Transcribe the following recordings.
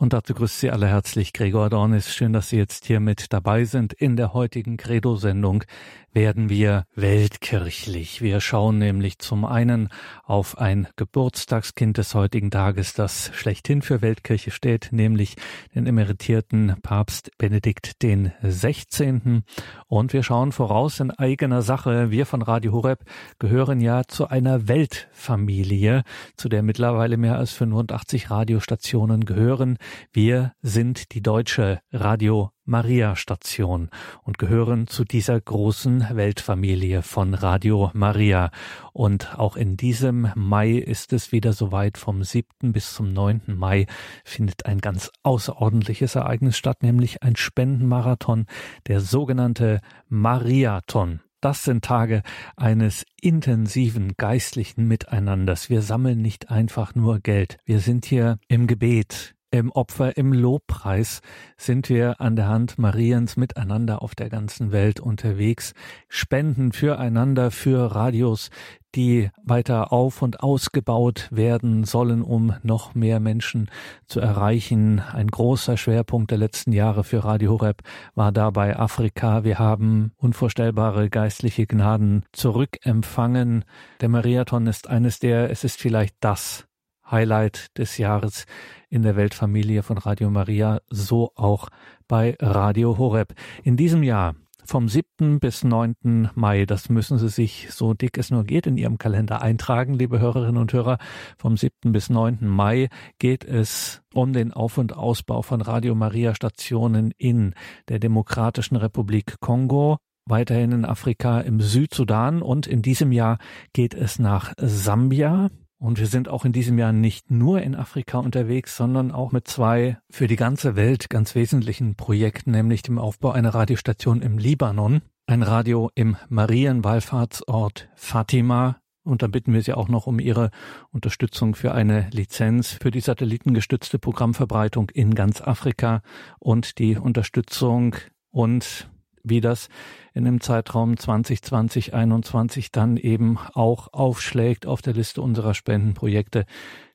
Und dazu grüßt Sie alle herzlich Gregor Dornis. Schön, dass Sie jetzt hier mit dabei sind. In der heutigen Credo-Sendung werden wir weltkirchlich. Wir schauen nämlich zum einen auf ein Geburtstagskind des heutigen Tages, das schlechthin für Weltkirche steht, nämlich den emeritierten Papst Benedikt den 16. Und wir schauen voraus in eigener Sache. Wir von Radio Horeb gehören ja zu einer Weltfamilie, zu der mittlerweile mehr als 85 Radiostationen gehören. Wir sind die deutsche Radio Maria Station und gehören zu dieser großen Weltfamilie von Radio Maria. Und auch in diesem Mai ist es wieder soweit. Vom 7. bis zum 9. Mai findet ein ganz außerordentliches Ereignis statt, nämlich ein Spendenmarathon, der sogenannte Mariathon. Das sind Tage eines intensiven geistlichen Miteinanders. Wir sammeln nicht einfach nur Geld. Wir sind hier im Gebet, im Opfer, im Lobpreis sind wir an der Hand Mariens miteinander auf der ganzen Welt unterwegs, spenden füreinander für Radios, die weiter auf und ausgebaut werden sollen, um noch mehr Menschen zu erreichen. Ein großer Schwerpunkt der letzten Jahre für Radio Horeb war dabei Afrika. Wir haben unvorstellbare geistliche Gnaden zurückempfangen. Der Mariathon ist eines der, es ist vielleicht das Highlight des Jahres in der Weltfamilie von Radio Maria, so auch bei Radio Horeb. In diesem Jahr vom 7. bis 9. Mai, das müssen Sie sich, so dick es nur geht, in Ihrem Kalender eintragen, liebe Hörerinnen und Hörer. Vom 7. bis 9. Mai geht es um den Auf- und Ausbau von Radio Maria Stationen in der Demokratischen Republik Kongo, weiterhin in Afrika, im Südsudan und in diesem Jahr geht es nach Sambia. Und wir sind auch in diesem Jahr nicht nur in Afrika unterwegs, sondern auch mit zwei für die ganze Welt ganz wesentlichen Projekten, nämlich dem Aufbau einer Radiostation im Libanon, ein Radio im Marienwallfahrtsort Fatima. Und da bitten wir Sie auch noch um Ihre Unterstützung für eine Lizenz für die satellitengestützte Programmverbreitung in ganz Afrika und die Unterstützung und wie das in dem Zeitraum 2020, 2021 dann eben auch aufschlägt auf der Liste unserer Spendenprojekte,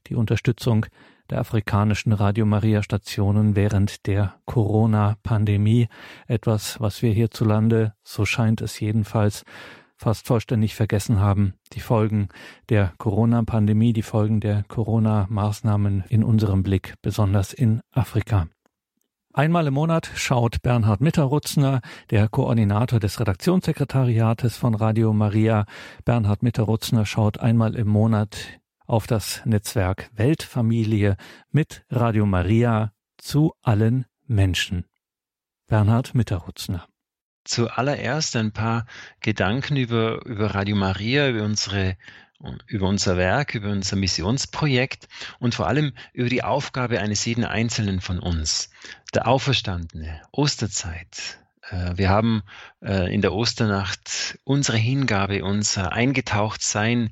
die Unterstützung der afrikanischen Radio Maria Stationen während der Corona-Pandemie. Etwas, was wir hierzulande, so scheint es jedenfalls, fast vollständig vergessen haben. Die Folgen der Corona-Pandemie, die Folgen der Corona-Maßnahmen in unserem Blick, besonders in Afrika. Einmal im Monat schaut Bernhard Mitterrutzner, der Koordinator des Redaktionssekretariates von Radio Maria. Bernhard Mitterrutzner schaut einmal im Monat auf das Netzwerk Weltfamilie mit Radio Maria zu allen Menschen. Bernhard Mitterrutzner. Zuallererst ein paar Gedanken über, über Radio Maria, über unsere über unser Werk, über unser Missionsprojekt und vor allem über die Aufgabe eines jeden Einzelnen von uns. Der Auferstandene, Osterzeit. Äh, wir haben äh, in der Osternacht unsere Hingabe, unser Eingetauchtsein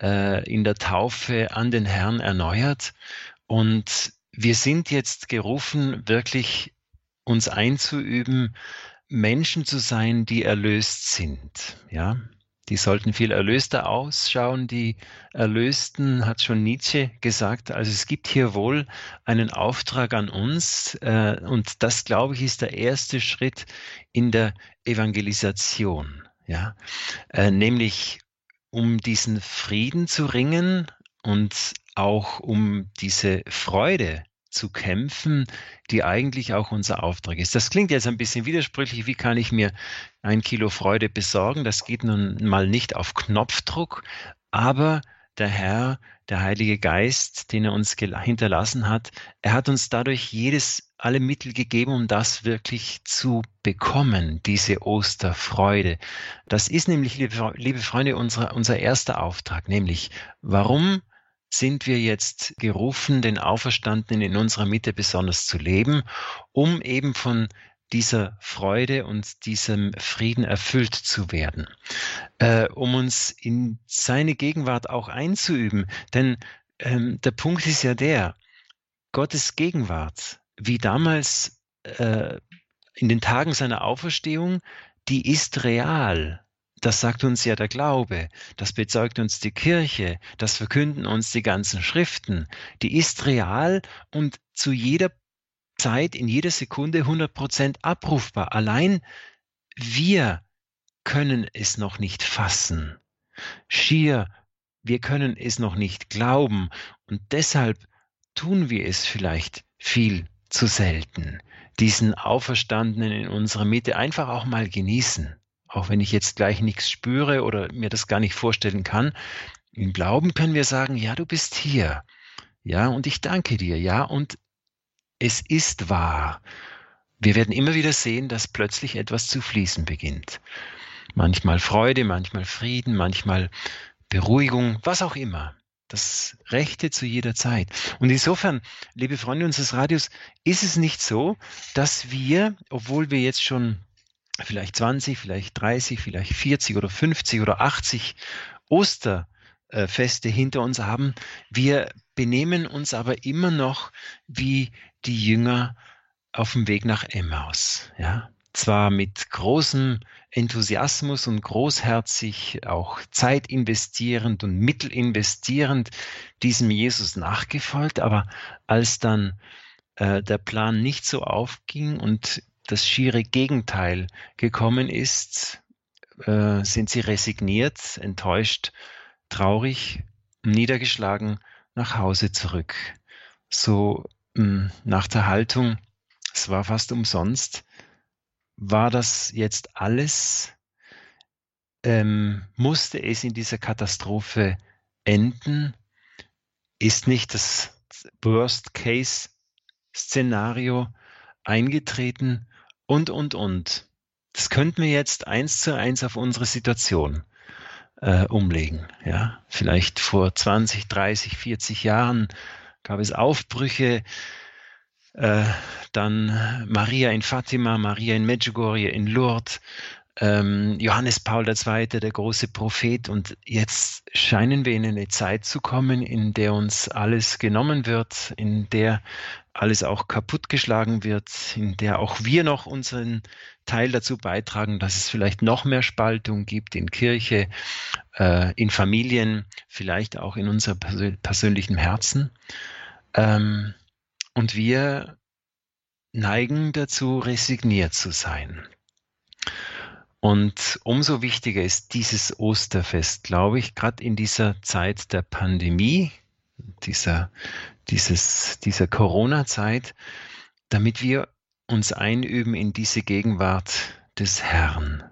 äh, in der Taufe an den Herrn erneuert und wir sind jetzt gerufen, wirklich uns einzuüben, Menschen zu sein, die erlöst sind. Ja, die sollten viel erlöster ausschauen. Die Erlösten hat schon Nietzsche gesagt. Also es gibt hier wohl einen Auftrag an uns äh, und das, glaube ich, ist der erste Schritt in der Evangelisation. Ja, äh, nämlich um diesen Frieden zu ringen und auch um diese Freude zu kämpfen, die eigentlich auch unser Auftrag ist. Das klingt jetzt ein bisschen widersprüchlich. Wie kann ich mir ein Kilo Freude besorgen? Das geht nun mal nicht auf Knopfdruck, aber der Herr, der Heilige Geist, den er uns hinterlassen hat, er hat uns dadurch jedes, alle Mittel gegeben, um das wirklich zu bekommen, diese Osterfreude. Das ist nämlich, liebe, liebe Freunde, unser, unser erster Auftrag, nämlich warum sind wir jetzt gerufen, den Auferstandenen in unserer Mitte besonders zu leben, um eben von dieser Freude und diesem Frieden erfüllt zu werden, äh, um uns in seine Gegenwart auch einzuüben. Denn ähm, der Punkt ist ja der, Gottes Gegenwart, wie damals äh, in den Tagen seiner Auferstehung, die ist real. Das sagt uns ja der Glaube, das bezeugt uns die Kirche, das verkünden uns die ganzen Schriften. Die ist real und zu jeder Zeit, in jeder Sekunde 100 Prozent abrufbar. Allein wir können es noch nicht fassen. Schier, wir können es noch nicht glauben und deshalb tun wir es vielleicht viel zu selten. Diesen Auferstandenen in unserer Mitte einfach auch mal genießen. Auch wenn ich jetzt gleich nichts spüre oder mir das gar nicht vorstellen kann. Im Glauben können wir sagen, ja, du bist hier. Ja, und ich danke dir. Ja, und es ist wahr. Wir werden immer wieder sehen, dass plötzlich etwas zu fließen beginnt. Manchmal Freude, manchmal Frieden, manchmal Beruhigung, was auch immer. Das Rechte zu jeder Zeit. Und insofern, liebe Freunde unseres Radios, ist es nicht so, dass wir, obwohl wir jetzt schon vielleicht 20, vielleicht 30, vielleicht 40 oder 50 oder 80 Osterfeste hinter uns haben, wir benehmen uns aber immer noch wie die Jünger auf dem Weg nach Emmaus. Ja? Zwar mit großem Enthusiasmus und großherzig, auch Zeit investierend und Mittel investierend diesem Jesus nachgefolgt, aber als dann äh, der Plan nicht so aufging und das schiere Gegenteil gekommen ist, äh, sind sie resigniert, enttäuscht, traurig, niedergeschlagen nach Hause zurück. So mh, hm, nach der Haltung, es war fast umsonst, war das jetzt alles? Ähm, musste es in dieser Katastrophe enden? Ist nicht das Worst-Case-Szenario eingetreten? Und, und, und. Das könnten wir jetzt eins zu eins auf unsere Situation äh, umlegen. Ja, vielleicht vor 20, 30, 40 Jahren gab es Aufbrüche, äh, dann Maria in Fatima, Maria in Medjugorje, in Lourdes, ähm, Johannes Paul II., der große Prophet. Und jetzt scheinen wir in eine Zeit zu kommen, in der uns alles genommen wird, in der alles auch kaputtgeschlagen wird, in der auch wir noch unseren Teil dazu beitragen, dass es vielleicht noch mehr Spaltung gibt in Kirche, äh, in Familien, vielleicht auch in unserem persönlichen Herzen. Ähm, und wir neigen dazu, resigniert zu sein. Und umso wichtiger ist dieses Osterfest, glaube ich, gerade in dieser Zeit der Pandemie, dieser, dieses, dieser Corona-Zeit, damit wir uns einüben in diese Gegenwart des Herrn.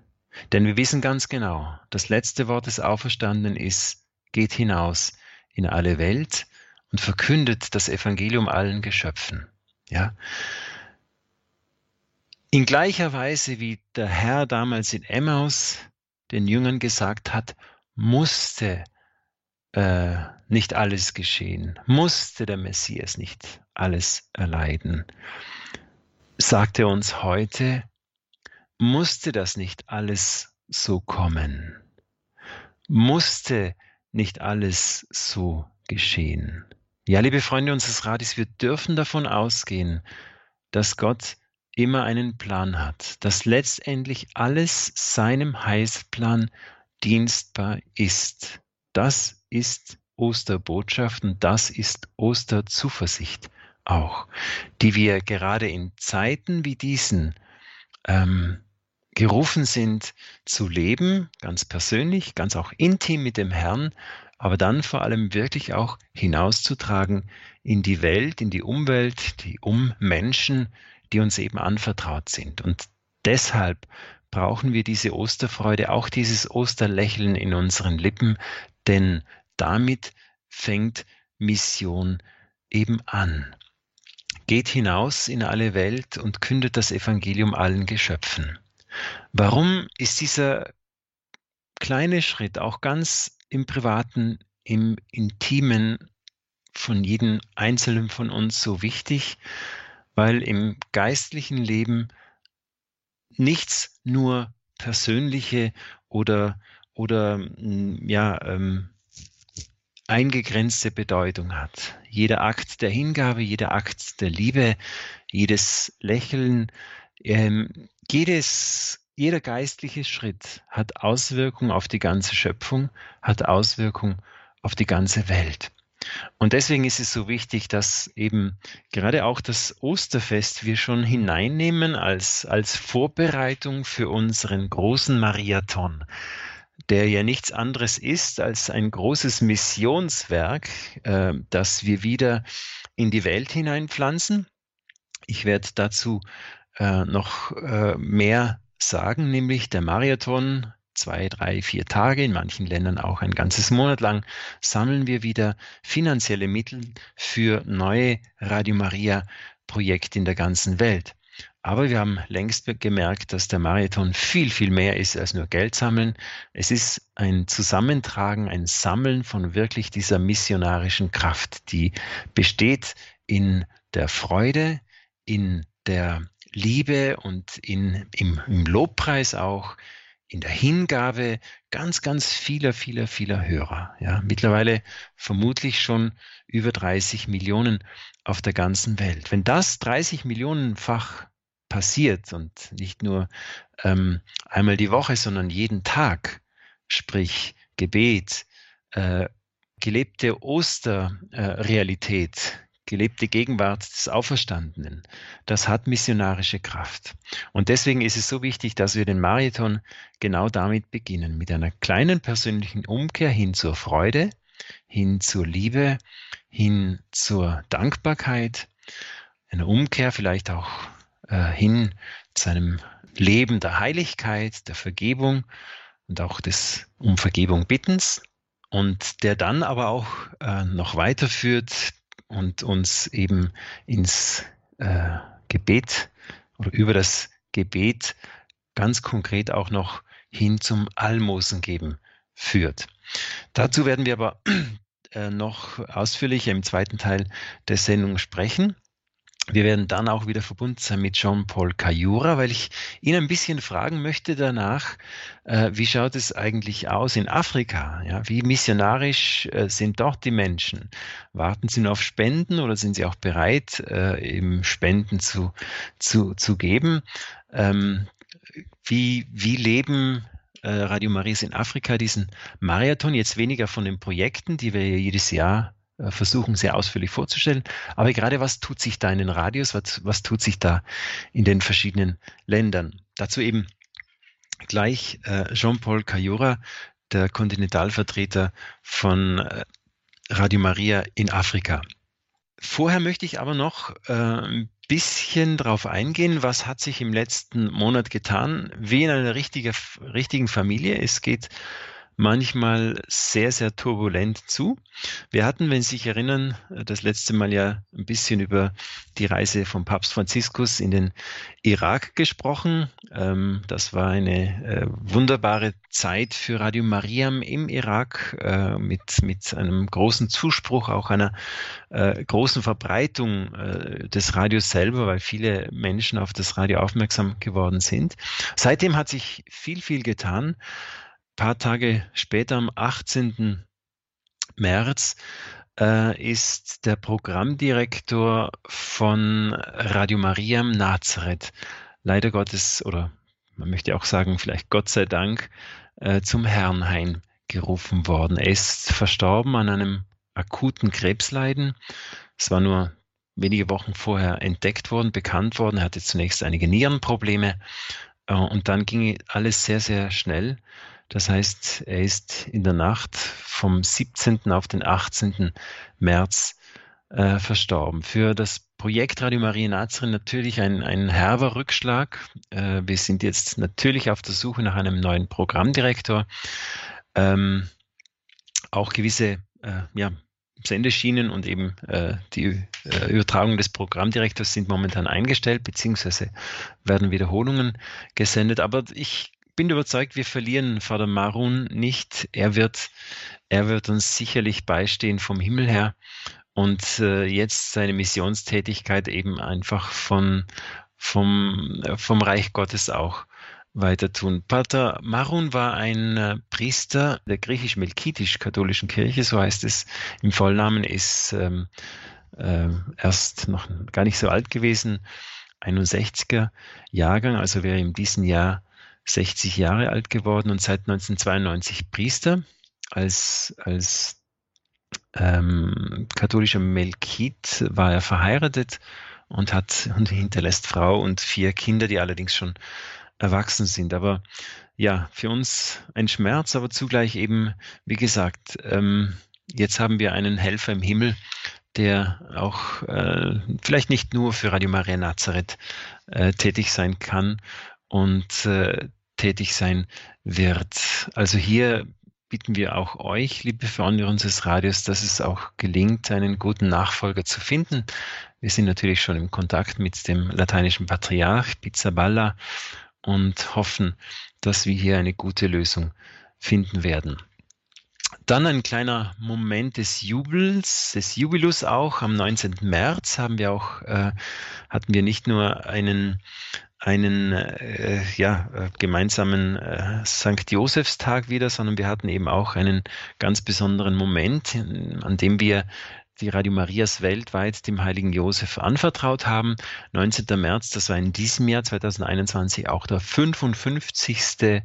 Denn wir wissen ganz genau, das letzte Wort des Auferstandenen ist, geht hinaus in alle Welt und verkündet das Evangelium allen Geschöpfen. Ja? In gleicher Weise wie der Herr damals in Emmaus den Jüngern gesagt hat, musste äh, nicht alles geschehen, musste der Messias nicht alles erleiden, sagt er uns heute, musste das nicht alles so kommen, musste nicht alles so geschehen. Ja, liebe Freunde unseres Rates, wir dürfen davon ausgehen, dass Gott immer einen Plan hat, dass letztendlich alles seinem Heilsplan dienstbar ist. Das ist Osterbotschaft und das ist Osterzuversicht auch, die wir gerade in Zeiten wie diesen ähm, gerufen sind zu leben, ganz persönlich, ganz auch intim mit dem Herrn, aber dann vor allem wirklich auch hinauszutragen in die Welt, in die Umwelt, die Ummenschen, die uns eben anvertraut sind. Und deshalb brauchen wir diese Osterfreude, auch dieses Osterlächeln in unseren Lippen, denn damit fängt Mission eben an. Geht hinaus in alle Welt und kündet das Evangelium allen Geschöpfen. Warum ist dieser kleine Schritt auch ganz im Privaten, im Intimen von jedem Einzelnen von uns so wichtig, weil im geistlichen Leben nichts nur persönliche oder, oder mm, ja, ähm, eingegrenzte Bedeutung hat. Jeder Akt der Hingabe, jeder Akt der Liebe, jedes Lächeln, ähm, jedes jeder geistliche Schritt hat Auswirkungen auf die ganze Schöpfung, hat Auswirkungen auf die ganze Welt. Und deswegen ist es so wichtig, dass eben gerade auch das Osterfest wir schon hineinnehmen als, als Vorbereitung für unseren großen Mariathon, der ja nichts anderes ist als ein großes Missionswerk, äh, das wir wieder in die Welt hineinpflanzen. Ich werde dazu äh, noch äh, mehr sagen, nämlich der Marathon zwei, drei, vier Tage, in manchen Ländern auch ein ganzes Monat lang, sammeln wir wieder finanzielle Mittel für neue Radio Maria Projekte in der ganzen Welt. Aber wir haben längst gemerkt, dass der Marathon viel, viel mehr ist als nur Geld sammeln. Es ist ein Zusammentragen, ein Sammeln von wirklich dieser missionarischen Kraft, die besteht in der Freude, in der Liebe und in, im, im Lobpreis auch, in der Hingabe ganz, ganz vieler, vieler, vieler Hörer. Ja, mittlerweile vermutlich schon über 30 Millionen auf der ganzen Welt. Wenn das 30 Millionenfach passiert und nicht nur ähm, einmal die Woche, sondern jeden Tag, sprich Gebet, äh, gelebte Osterrealität, gelebte Gegenwart des Auferstandenen, das hat missionarische Kraft. Und deswegen ist es so wichtig, dass wir den Marathon genau damit beginnen, mit einer kleinen persönlichen Umkehr hin zur Freude, hin zur Liebe, hin zur Dankbarkeit, eine Umkehr vielleicht auch äh, hin zu einem Leben der Heiligkeit, der Vergebung und auch des um Vergebung bittens und der dann aber auch äh, noch weiterführt und uns eben ins äh, Gebet oder über das Gebet ganz konkret auch noch hin zum Almosen geben führt. Dazu werden wir aber äh, noch ausführlicher im zweiten Teil der Sendung sprechen. Wir werden dann auch wieder verbunden sein mit Jean-Paul Cayura, weil ich ihn ein bisschen fragen möchte danach, äh, wie schaut es eigentlich aus in Afrika? Ja, wie missionarisch äh, sind dort die Menschen? Warten sie nur auf Spenden oder sind sie auch bereit, äh, eben Spenden zu, zu, zu geben? Ähm, wie, wie leben äh, Radio Maries in Afrika diesen Marathon? Jetzt weniger von den Projekten, die wir jedes Jahr versuchen, sehr ausführlich vorzustellen. Aber gerade was tut sich da in den Radios, was, was tut sich da in den verschiedenen Ländern? Dazu eben gleich äh, Jean-Paul Cayora, der Kontinentalvertreter von äh, Radio Maria in Afrika. Vorher möchte ich aber noch äh, ein bisschen darauf eingehen, was hat sich im letzten Monat getan, wie in einer richtige, richtigen Familie. Es geht manchmal sehr, sehr turbulent zu. Wir hatten, wenn Sie sich erinnern, das letzte Mal ja ein bisschen über die Reise von Papst Franziskus in den Irak gesprochen. Ähm, das war eine äh, wunderbare Zeit für Radio Mariam im Irak äh, mit, mit einem großen Zuspruch, auch einer äh, großen Verbreitung des Radios selber, weil viele Menschen auf das Radio aufmerksam geworden sind. Seitdem hat sich viel, viel getan paar Tage später, am 18. März, äh, ist der Programmdirektor von Radio Mariam Nazareth, leider Gottes, oder man möchte auch sagen, vielleicht Gott sei Dank, äh, zum Herrn gerufen worden. Er ist verstorben an einem akuten Krebsleiden. Es war nur wenige Wochen vorher entdeckt worden, bekannt worden. Er hatte zunächst einige Nierenprobleme äh, und dann ging alles sehr, sehr schnell. Das heißt, er ist in der Nacht vom 17. auf den 18. März äh, verstorben. Für das Projekt Radio Maria Nazareth natürlich ein, ein herber Rückschlag. Äh, wir sind jetzt natürlich auf der Suche nach einem neuen Programmdirektor. Ähm, auch gewisse äh, ja, Sendeschienen und eben äh, die äh, Übertragung des Programmdirektors sind momentan eingestellt, beziehungsweise werden Wiederholungen gesendet. Aber ich bin überzeugt, wir verlieren Vater Marun nicht. Er wird, er wird uns sicherlich beistehen vom Himmel her und äh, jetzt seine Missionstätigkeit eben einfach von, vom, äh, vom Reich Gottes auch weiter tun. Pater Marun war ein äh, Priester der griechisch-melkitisch-katholischen Kirche, so heißt es im Vollnamen, ist ähm, äh, erst noch gar nicht so alt gewesen, 61er Jahrgang, also wäre in diesem Jahr 60 Jahre alt geworden und seit 1992 Priester als, als ähm, katholischer Melkit war er verheiratet und hat und hinterlässt Frau und vier Kinder, die allerdings schon erwachsen sind. Aber ja, für uns ein Schmerz, aber zugleich eben, wie gesagt, ähm, jetzt haben wir einen Helfer im Himmel, der auch äh, vielleicht nicht nur für Radio Maria Nazareth äh, tätig sein kann und äh, tätig sein wird. Also hier bitten wir auch euch, liebe Freunde unseres Radios, dass es auch gelingt, einen guten Nachfolger zu finden. Wir sind natürlich schon im Kontakt mit dem lateinischen Patriarch Pizzaballa und hoffen, dass wir hier eine gute Lösung finden werden. Dann ein kleiner Moment des Jubels, des Jubilus auch. Am 19. März haben wir auch, äh, hatten wir nicht nur einen einen äh, ja, äh, gemeinsamen äh, St. Josefstag wieder, sondern wir hatten eben auch einen ganz besonderen Moment, an dem wir die Radio Marias weltweit dem heiligen Josef anvertraut haben. 19. März, das war in diesem Jahr 2021 auch der 55.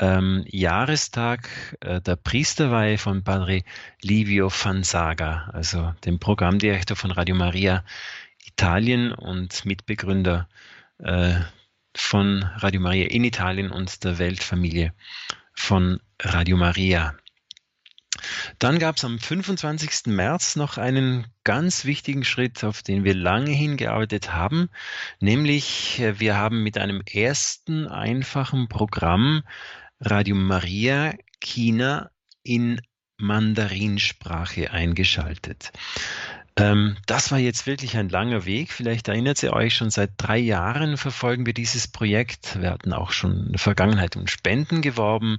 Ähm, Jahrestag äh, der Priesterweihe von Padre Livio Fanzaga, also dem Programmdirektor von Radio Maria Italien und Mitbegründer äh, von Radio Maria in Italien und der Weltfamilie von Radio Maria. Dann gab es am 25. März noch einen ganz wichtigen Schritt, auf den wir lange hingearbeitet haben, nämlich äh, wir haben mit einem ersten einfachen Programm Radio Maria China in Mandarinsprache eingeschaltet. Ähm, das war jetzt wirklich ein langer Weg. Vielleicht erinnert ihr euch, schon seit drei Jahren verfolgen wir dieses Projekt. Wir hatten auch schon in der Vergangenheit um Spenden geworben.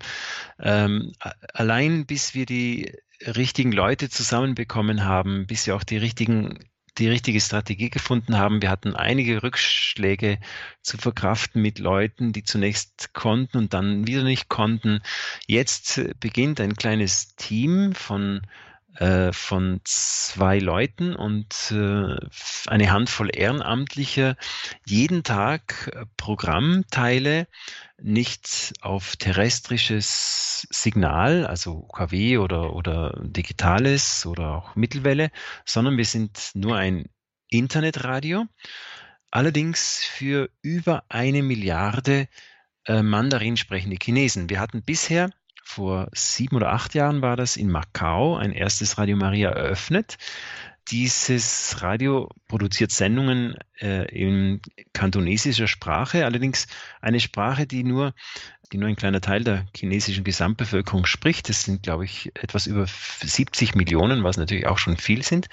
Ähm, allein bis wir die richtigen Leute zusammenbekommen haben, bis wir auch die richtigen die richtige Strategie gefunden haben. Wir hatten einige Rückschläge zu verkraften mit Leuten, die zunächst konnten und dann wieder nicht konnten. Jetzt beginnt ein kleines Team von von zwei Leuten und äh, eine Handvoll Ehrenamtlicher jeden Tag äh, Programmteile nicht auf terrestrisches Signal, also UKW oder, oder digitales oder auch Mittelwelle, sondern wir sind nur ein Internetradio, allerdings für über eine Milliarde äh, Mandarin sprechende Chinesen. Wir hatten bisher vor sieben oder acht Jahren war das in Macau ein erstes Radio Maria eröffnet. Dieses Radio produziert Sendungen äh, in kantonesischer Sprache, allerdings eine Sprache, die nur, die nur ein kleiner Teil der chinesischen Gesamtbevölkerung spricht. Das sind, glaube ich, etwas über 70 Millionen, was natürlich auch schon viel sind.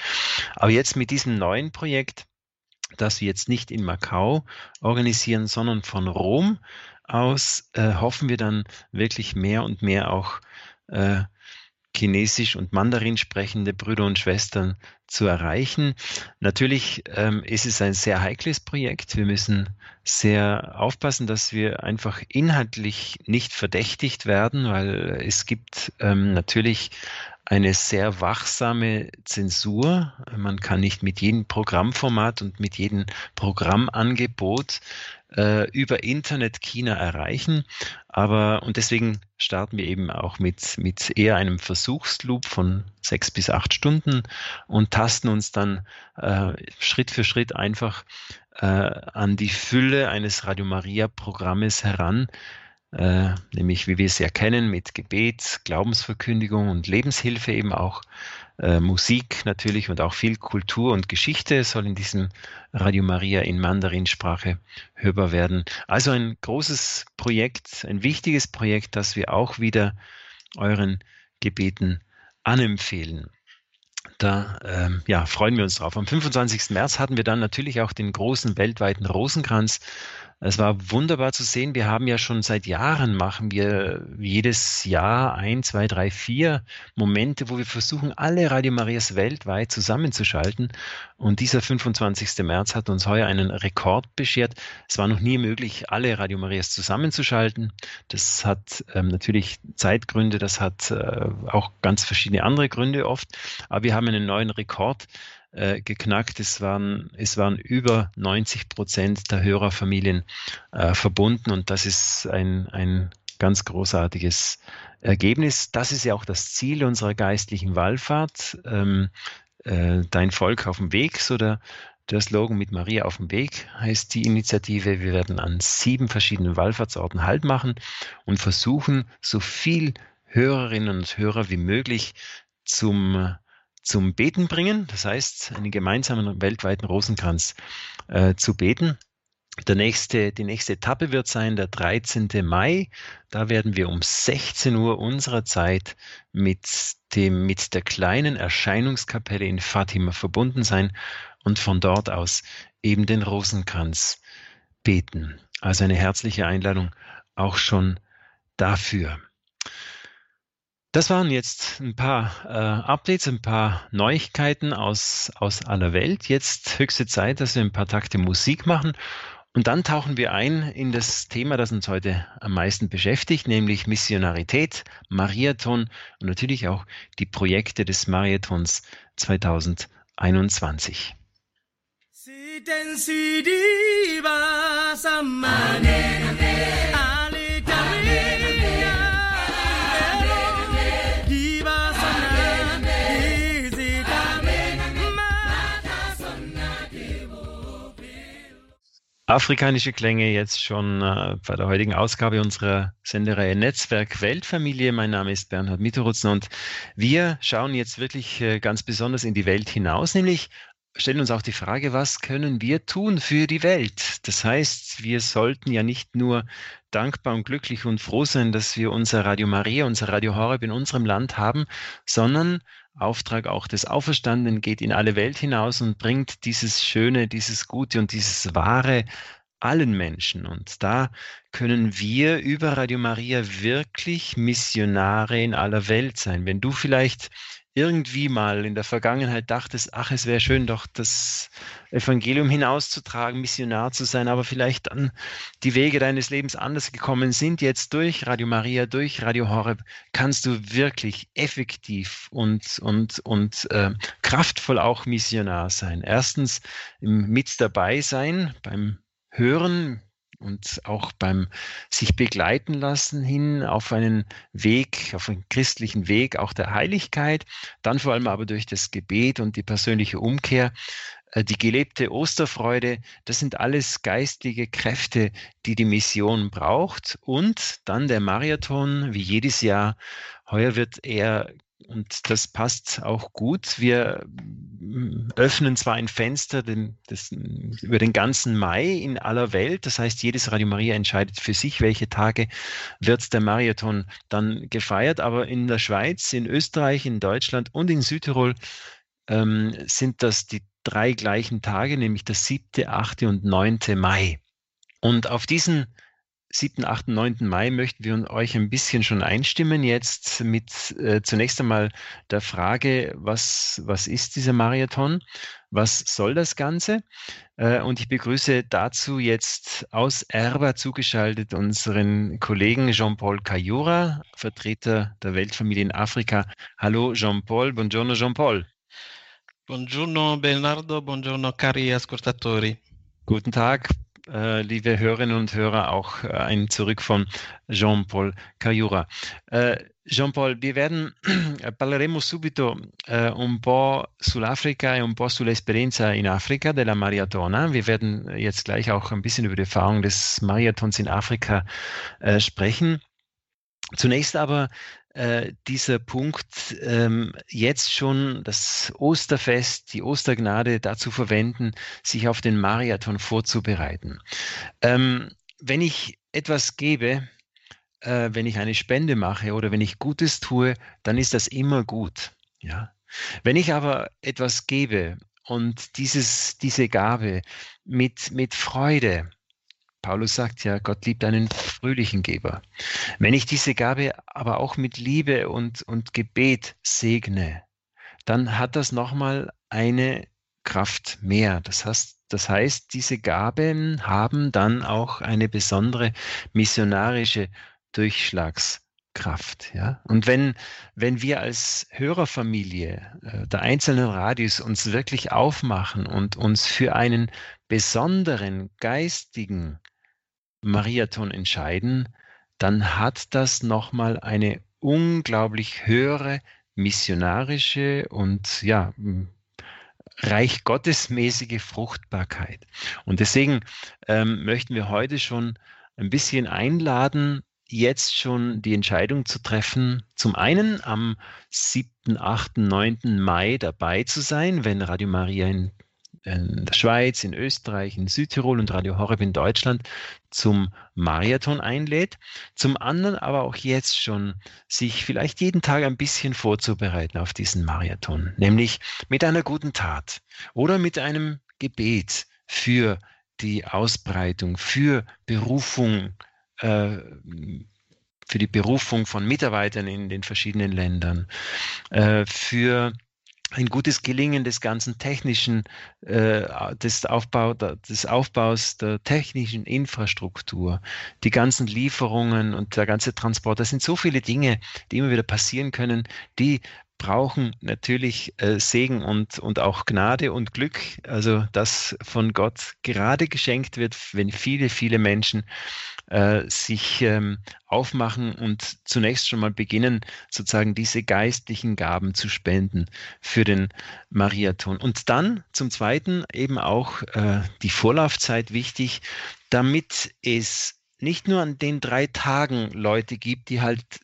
Aber jetzt mit diesem neuen Projekt, das wir jetzt nicht in Macau organisieren, sondern von Rom aus äh, hoffen wir dann wirklich mehr und mehr auch äh, Chinesisch und Mandarin sprechende Brüder und Schwestern zu erreichen. Natürlich ähm, ist es ein sehr heikles Projekt. Wir müssen sehr aufpassen, dass wir einfach inhaltlich nicht verdächtigt werden, weil es gibt ähm, natürlich eine sehr wachsame Zensur. Man kann nicht mit jedem Programmformat und mit jedem Programmangebot äh, über Internet China erreichen. Aber und deswegen starten wir eben auch mit, mit eher einem Versuchsloop von sechs bis acht Stunden und tasten uns dann äh, Schritt für Schritt einfach äh, an die Fülle eines Radio Maria Programmes heran, äh, nämlich wie wir es ja kennen mit Gebet, Glaubensverkündigung und Lebenshilfe eben auch. Äh, Musik natürlich und auch viel Kultur und Geschichte soll in diesem Radio Maria in Mandarinsprache hörbar werden. Also ein großes Projekt, ein wichtiges Projekt, das wir auch wieder euren Gebeten anempfehlen. Da ähm, ja, freuen wir uns drauf. Am 25. März hatten wir dann natürlich auch den großen weltweiten Rosenkranz es war wunderbar zu sehen. Wir haben ja schon seit Jahren machen wir jedes Jahr ein, zwei, drei, vier Momente, wo wir versuchen, alle Radio Marias weltweit zusammenzuschalten. Und dieser 25. März hat uns heuer einen Rekord beschert. Es war noch nie möglich, alle Radio Marias zusammenzuschalten. Das hat ähm, natürlich Zeitgründe, das hat äh, auch ganz verschiedene andere Gründe oft. Aber wir haben einen neuen Rekord äh, geknackt. Es waren, es waren über 90 Prozent der Hörerfamilien äh, verbunden und das ist ein, ein ganz großartiges Ergebnis. Das ist ja auch das Ziel unserer geistlichen Wallfahrt. Ähm, äh, Dein Volk auf dem Weg, so der, der Slogan mit Maria auf dem Weg heißt die Initiative. Wir werden an sieben verschiedenen Wallfahrtsorten Halt machen und versuchen, so viel Hörerinnen und Hörer wie möglich zum, zum Beten bringen. Das heißt, einen gemeinsamen weltweiten Rosenkranz äh, zu beten. Der nächste, die nächste Etappe wird sein der 13. Mai. Da werden wir um 16 Uhr unserer Zeit mit dem, mit der kleinen Erscheinungskapelle in Fatima verbunden sein und von dort aus eben den Rosenkranz beten. Also eine herzliche Einladung auch schon dafür. Das waren jetzt ein paar äh, Updates, ein paar Neuigkeiten aus, aus aller Welt. Jetzt höchste Zeit, dass wir ein paar Takte Musik machen und dann tauchen wir ein in das Thema, das uns heute am meisten beschäftigt, nämlich Missionarität, Mariathon und natürlich auch die Projekte des Mariathons 2021. Afrikanische Klänge jetzt schon äh, bei der heutigen Ausgabe unserer Sendereihe Netzwerk Weltfamilie. Mein Name ist Bernhard Mitterutzen und wir schauen jetzt wirklich äh, ganz besonders in die Welt hinaus, nämlich stellen uns auch die Frage, was können wir tun für die Welt? Das heißt, wir sollten ja nicht nur dankbar und glücklich und froh sein, dass wir unser Radio Maria, unser Radio Horeb in unserem Land haben, sondern Auftrag auch des Auferstandenen geht in alle Welt hinaus und bringt dieses Schöne, dieses Gute und dieses Wahre allen Menschen. Und da können wir über Radio Maria wirklich Missionare in aller Welt sein. Wenn du vielleicht irgendwie mal in der Vergangenheit dachtest, ach, es wäre schön, doch das Evangelium hinauszutragen, Missionar zu sein, aber vielleicht dann die Wege deines Lebens anders gekommen sind, jetzt durch Radio Maria, durch Radio Horeb, kannst du wirklich effektiv und, und, und äh, kraftvoll auch Missionar sein. Erstens mit dabei sein beim Hören, und auch beim sich begleiten lassen hin auf einen Weg, auf einen christlichen Weg auch der Heiligkeit, dann vor allem aber durch das Gebet und die persönliche Umkehr, äh, die gelebte Osterfreude, das sind alles geistige Kräfte, die die Mission braucht. Und dann der Marathon, wie jedes Jahr. Heuer wird er und das passt auch gut. Wir öffnen zwar ein Fenster den, das, über den ganzen Mai in aller Welt. Das heißt, jedes Radio Maria entscheidet für sich, welche Tage wird der Marathon dann gefeiert. Aber in der Schweiz, in Österreich, in Deutschland und in Südtirol ähm, sind das die drei gleichen Tage, nämlich der siebte, achte und neunte Mai. Und auf diesen 7., 8., 9. Mai möchten wir euch ein bisschen schon einstimmen jetzt mit äh, zunächst einmal der Frage, was, was ist dieser Marathon? Was soll das Ganze? Äh, und ich begrüße dazu jetzt aus Erba zugeschaltet unseren Kollegen Jean-Paul Cayura, Vertreter der Weltfamilie in Afrika. Hallo Jean-Paul, buongiorno Jean-Paul. Buongiorno Bernardo, buongiorno cari ascoltatori. Guten Tag, äh, liebe Hörerinnen und Hörer, auch äh, ein Zurück von Jean-Paul Cayura. Äh, Jean-Paul, wir werden, parleremo subito eh, un po' sull'Africa e un po' sull'esperienza in Afrika della Maratona. Wir werden jetzt gleich auch ein bisschen über die Erfahrung des Marathons in Afrika äh, sprechen. Zunächst aber äh, dieser Punkt, ähm, jetzt schon das Osterfest, die Ostergnade dazu verwenden, sich auf den Marathon vorzubereiten. Ähm, wenn ich etwas gebe, äh, wenn ich eine Spende mache oder wenn ich Gutes tue, dann ist das immer gut. Ja? Wenn ich aber etwas gebe und dieses, diese Gabe mit, mit Freude, Paulus sagt ja, Gott liebt einen fröhlichen Geber. Wenn ich diese Gabe aber auch mit Liebe und, und Gebet segne, dann hat das nochmal eine Kraft mehr. Das heißt, das heißt, diese Gaben haben dann auch eine besondere missionarische Durchschlagskraft. Ja? Und wenn, wenn wir als Hörerfamilie äh, der einzelnen Radios uns wirklich aufmachen und uns für einen besonderen geistigen Mariathon entscheiden, dann hat das nochmal eine unglaublich höhere missionarische und ja, Reich Gottesmäßige Fruchtbarkeit. Und deswegen ähm, möchten wir heute schon ein bisschen einladen, jetzt schon die Entscheidung zu treffen, zum einen am 7., 8., 9. Mai dabei zu sein, wenn Radio Maria in in der Schweiz, in Österreich, in Südtirol und Radio Horeb in Deutschland zum Marathon einlädt. Zum anderen aber auch jetzt schon sich vielleicht jeden Tag ein bisschen vorzubereiten auf diesen Marathon, nämlich mit einer guten Tat oder mit einem Gebet für die Ausbreitung, für Berufung, äh, für die Berufung von Mitarbeitern in den verschiedenen Ländern, äh, für ein gutes Gelingen des ganzen technischen, äh, des, Aufbau, des Aufbaus der technischen Infrastruktur, die ganzen Lieferungen und der ganze Transport. Das sind so viele Dinge, die immer wieder passieren können, die brauchen natürlich äh, Segen und, und auch Gnade und Glück, also das von Gott gerade geschenkt wird, wenn viele, viele Menschen äh, sich ähm, aufmachen und zunächst schon mal beginnen, sozusagen diese geistlichen Gaben zu spenden für den Mariathon. Und dann zum Zweiten eben auch äh, die Vorlaufzeit wichtig, damit es nicht nur an den drei Tagen Leute gibt, die halt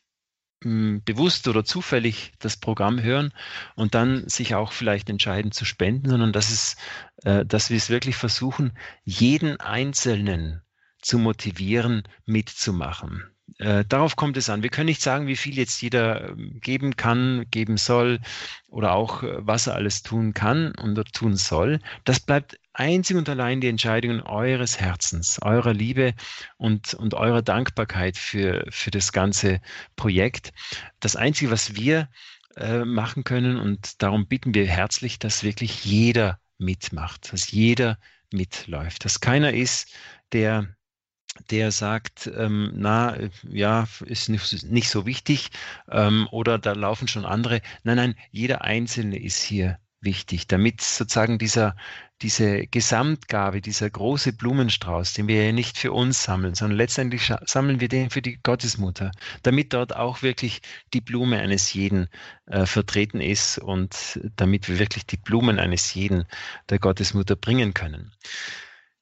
bewusst oder zufällig das Programm hören und dann sich auch vielleicht entscheiden zu spenden, sondern dass es, äh, dass wir es wirklich versuchen, jeden Einzelnen zu motivieren, mitzumachen. Äh, darauf kommt es an. Wir können nicht sagen, wie viel jetzt jeder ähm, geben kann, geben soll oder auch äh, was er alles tun kann und tun soll. Das bleibt einzig und allein die Entscheidung eures Herzens, eurer Liebe und, und eurer Dankbarkeit für, für das ganze Projekt. Das Einzige, was wir äh, machen können und darum bitten wir herzlich, dass wirklich jeder mitmacht, dass jeder mitläuft, dass keiner ist, der der sagt, ähm, na ja, ist nicht, nicht so wichtig ähm, oder da laufen schon andere. Nein, nein, jeder Einzelne ist hier wichtig, damit sozusagen dieser, diese Gesamtgabe, dieser große Blumenstrauß, den wir ja nicht für uns sammeln, sondern letztendlich sammeln wir den für die Gottesmutter, damit dort auch wirklich die Blume eines jeden äh, vertreten ist und damit wir wirklich die Blumen eines jeden der Gottesmutter bringen können.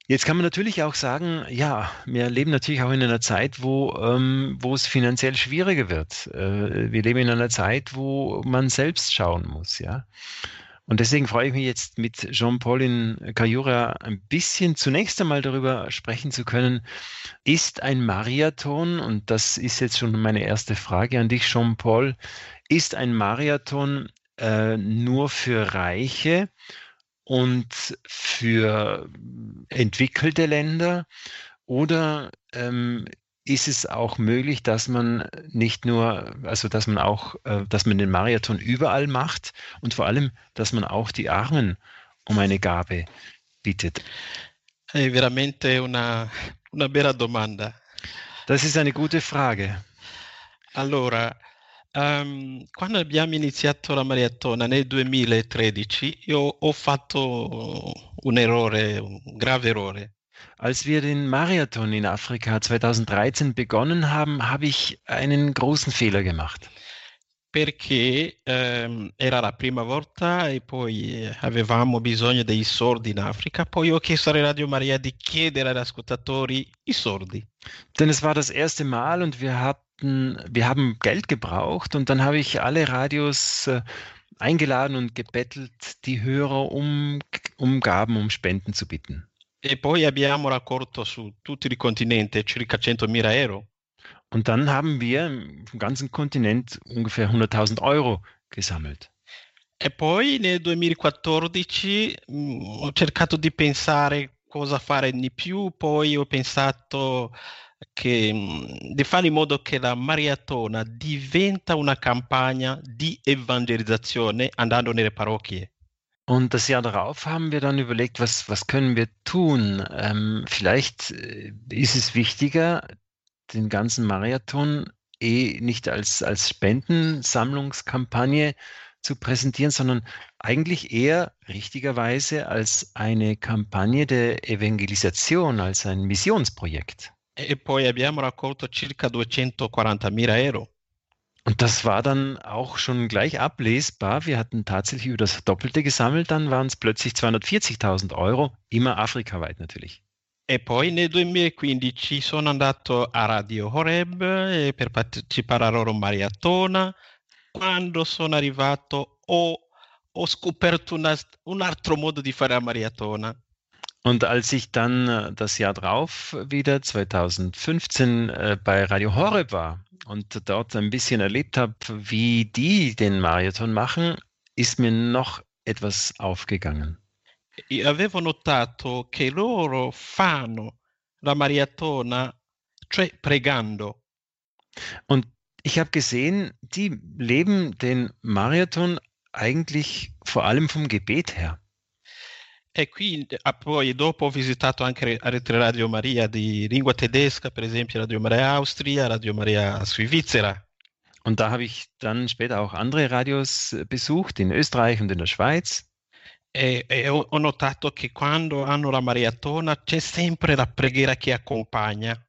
Jetzt kann man natürlich auch sagen, ja, wir leben natürlich auch in einer Zeit, wo, ähm, wo es finanziell schwieriger wird. Äh, wir leben in einer Zeit, wo man selbst schauen muss, ja. Und deswegen freue ich mich jetzt mit Jean-Paul in Cayura ein bisschen zunächst einmal darüber sprechen zu können. Ist ein Marathon, und das ist jetzt schon meine erste Frage an dich, Jean-Paul, ist ein Marathon äh, nur für Reiche und für entwickelte Länder? Oder ähm, ist es auch möglich, dass man nicht nur, also dass man auch, äh, dass man den Marathon überall macht und vor allem, dass man auch die Armen um eine Gabe bittet? È veramente una, una bella domanda. Das ist eine gute Frage. Allora, Um, quando abbiamo iniziato la maratona nel 2013, io ho fatto un errore, un grave errore. Als wir den Marathon in Afrika 2013 begonnen haben, habe ich einen großen Fehler gemacht. Perché ehm, era la prima volta e poi avevamo bisogno dei sordi in Africa, poi ho chiesto alla Radio Maria di chiedere agli ascoltatori i sordi. Denn es war das erste Mal und wir hatten wir haben Geld gebraucht und dann habe ich alle Radios äh, eingeladen und gebettelt, die Hörer um, um Gaben, um Spenden zu bitten. E poi abbiamo raccolto su tutto il continente circa 100.000 euro. Und dann haben wir im ganzen Kontinent ungefähr 100.000 Euro gesammelt. E poi nel 2014 mh, mm, ho cercato di pensare cosa fare di più, poi ho pensato che, mhmm, di fare in modo che la maratona diventa una campagna di evangelizzazione andando nelle parrocchie. Und das Jahr darauf haben wir dann überlegt, was, was können wir tun? Ähm, vielleicht äh, ist es wichtiger, den ganzen Marathon eh nicht als, als Spendensammlungskampagne zu präsentieren, sondern eigentlich eher richtigerweise als eine Kampagne der Evangelisation, als ein Missionsprojekt. E poi abbiamo raccolto circa 240.000 euro. Und das war dann auch schon gleich ablesbar. Wir hatten tatsächlich über das Doppelte gesammelt, dann waren es plötzlich 240.000 Euro, immer afrikaweit natürlich. E poi nel 2015 sono andato a Radio Horeb eh, per partecipare alla loro maratona. Quando sono arrivato ho, ho scoperto una, un altro modo di fare la maratona. Und als ich dann äh, das Jahr drauf wieder 2015 äh, bei Radio Horeb war und dort ein bisschen erlebt habe, wie die den Marathon machen, ist mir noch etwas aufgegangen. Io avevo notato che loro fanno la maratona, cioè pregando. Und ich habe gesehen, die leben den Marathon eigentlich vor allem vom Gebet her. E qui ah, poi dopo ho visitato anche altre Radio Maria di lingua tedesca, per esempio Radio Maria Austria, Radio Maria Svizzera. Und da habe ich dann später auch andere Radios äh, besucht, in Österreich und in der Schweiz. E, e ho, ho notato che quando hanno la maratona c'è sempre la preghiera che accompagna.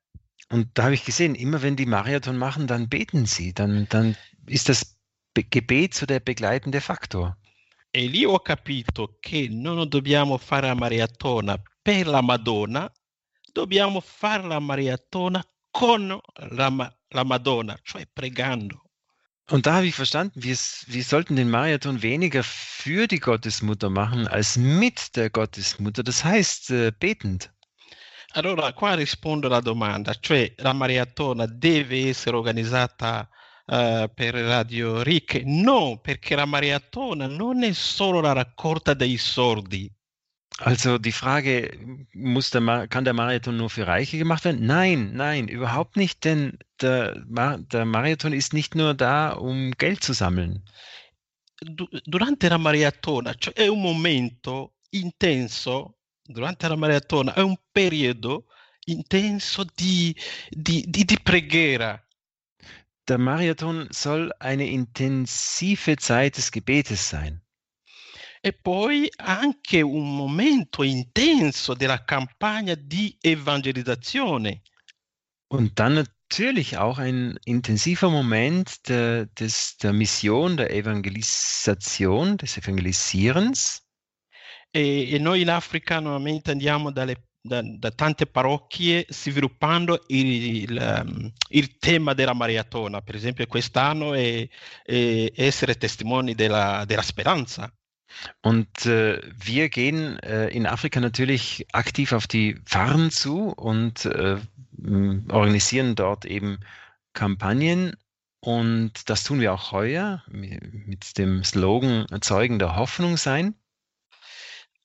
Und da habe ich gesehen, immer wenn die Marathon machen, dann beten sie, dann, dann ist das Be Gebet so der begleitende Faktor. E lì ho capito che non dobbiamo fare la maratona per la Madonna, dobbiamo fare la maratona con la, la Madonna, cioè pregando. Und da habe ich verstanden, wir, wir sollten den Marathon weniger für die Gottesmutter machen, als mit der Gottesmutter, das heißt äh, betend. Allora, qua rispondo alla domanda, cioè la maratona deve essere organizzata eh, per Radio Ricche? No, perché la maratona non è solo la raccolta dei sordi. Also die Frage, muss der kann der Marathon nur für Reiche gemacht werden? Nein, nein, überhaupt nicht, denn der, Ma der Marathon ist nicht nur da, um Geld zu sammeln. Du- durante la maratona, cioè è un momento intenso, durante la maratona è un periodo intenso di, di- di- di preghiera. Der Marathon soll eine intensive Zeit des Gebetes sein. E poi anche un momento intenso della campagna di evangelizzazione. Und dann natürlich auch ein intensiver Moment der, des, der Mission, der Evangelisation, des Evangelisierens. E, e noi in Africa normalmente andiamo dalle- da, da tante parrocchie sviluppando il, il, ehm, tema della maratona. Per esempio, quest'anno è, è essere testimoni della, della speranza. Und äh, wir gehen äh, in Afrika natürlich aktiv auf die Pfarren zu und äh, m, organisieren dort eben Kampagnen. Und das tun wir auch heuer mi- mit dem Slogan Zeugen der Hoffnung sein.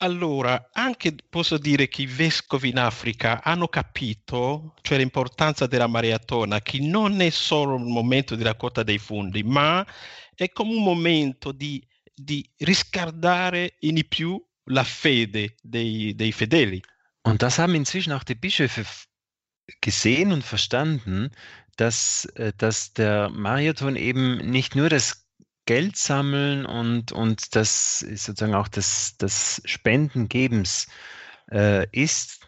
Allora, anche posso dire che i vescovi in Africa hanno capito, cioè l'importanza della maratona, che non è solo un momento di raccolta dei fondi, ma è come un momento di, di riscaldare in più la fede dei, dei fedeli. Und das haben inzwischen auch die Bischöfe gesehen und verstanden, dass, äh, dass der Marathon eben nicht nur das Geld sammeln und, und das sozusagen auch das, das Spendengebens äh, ist,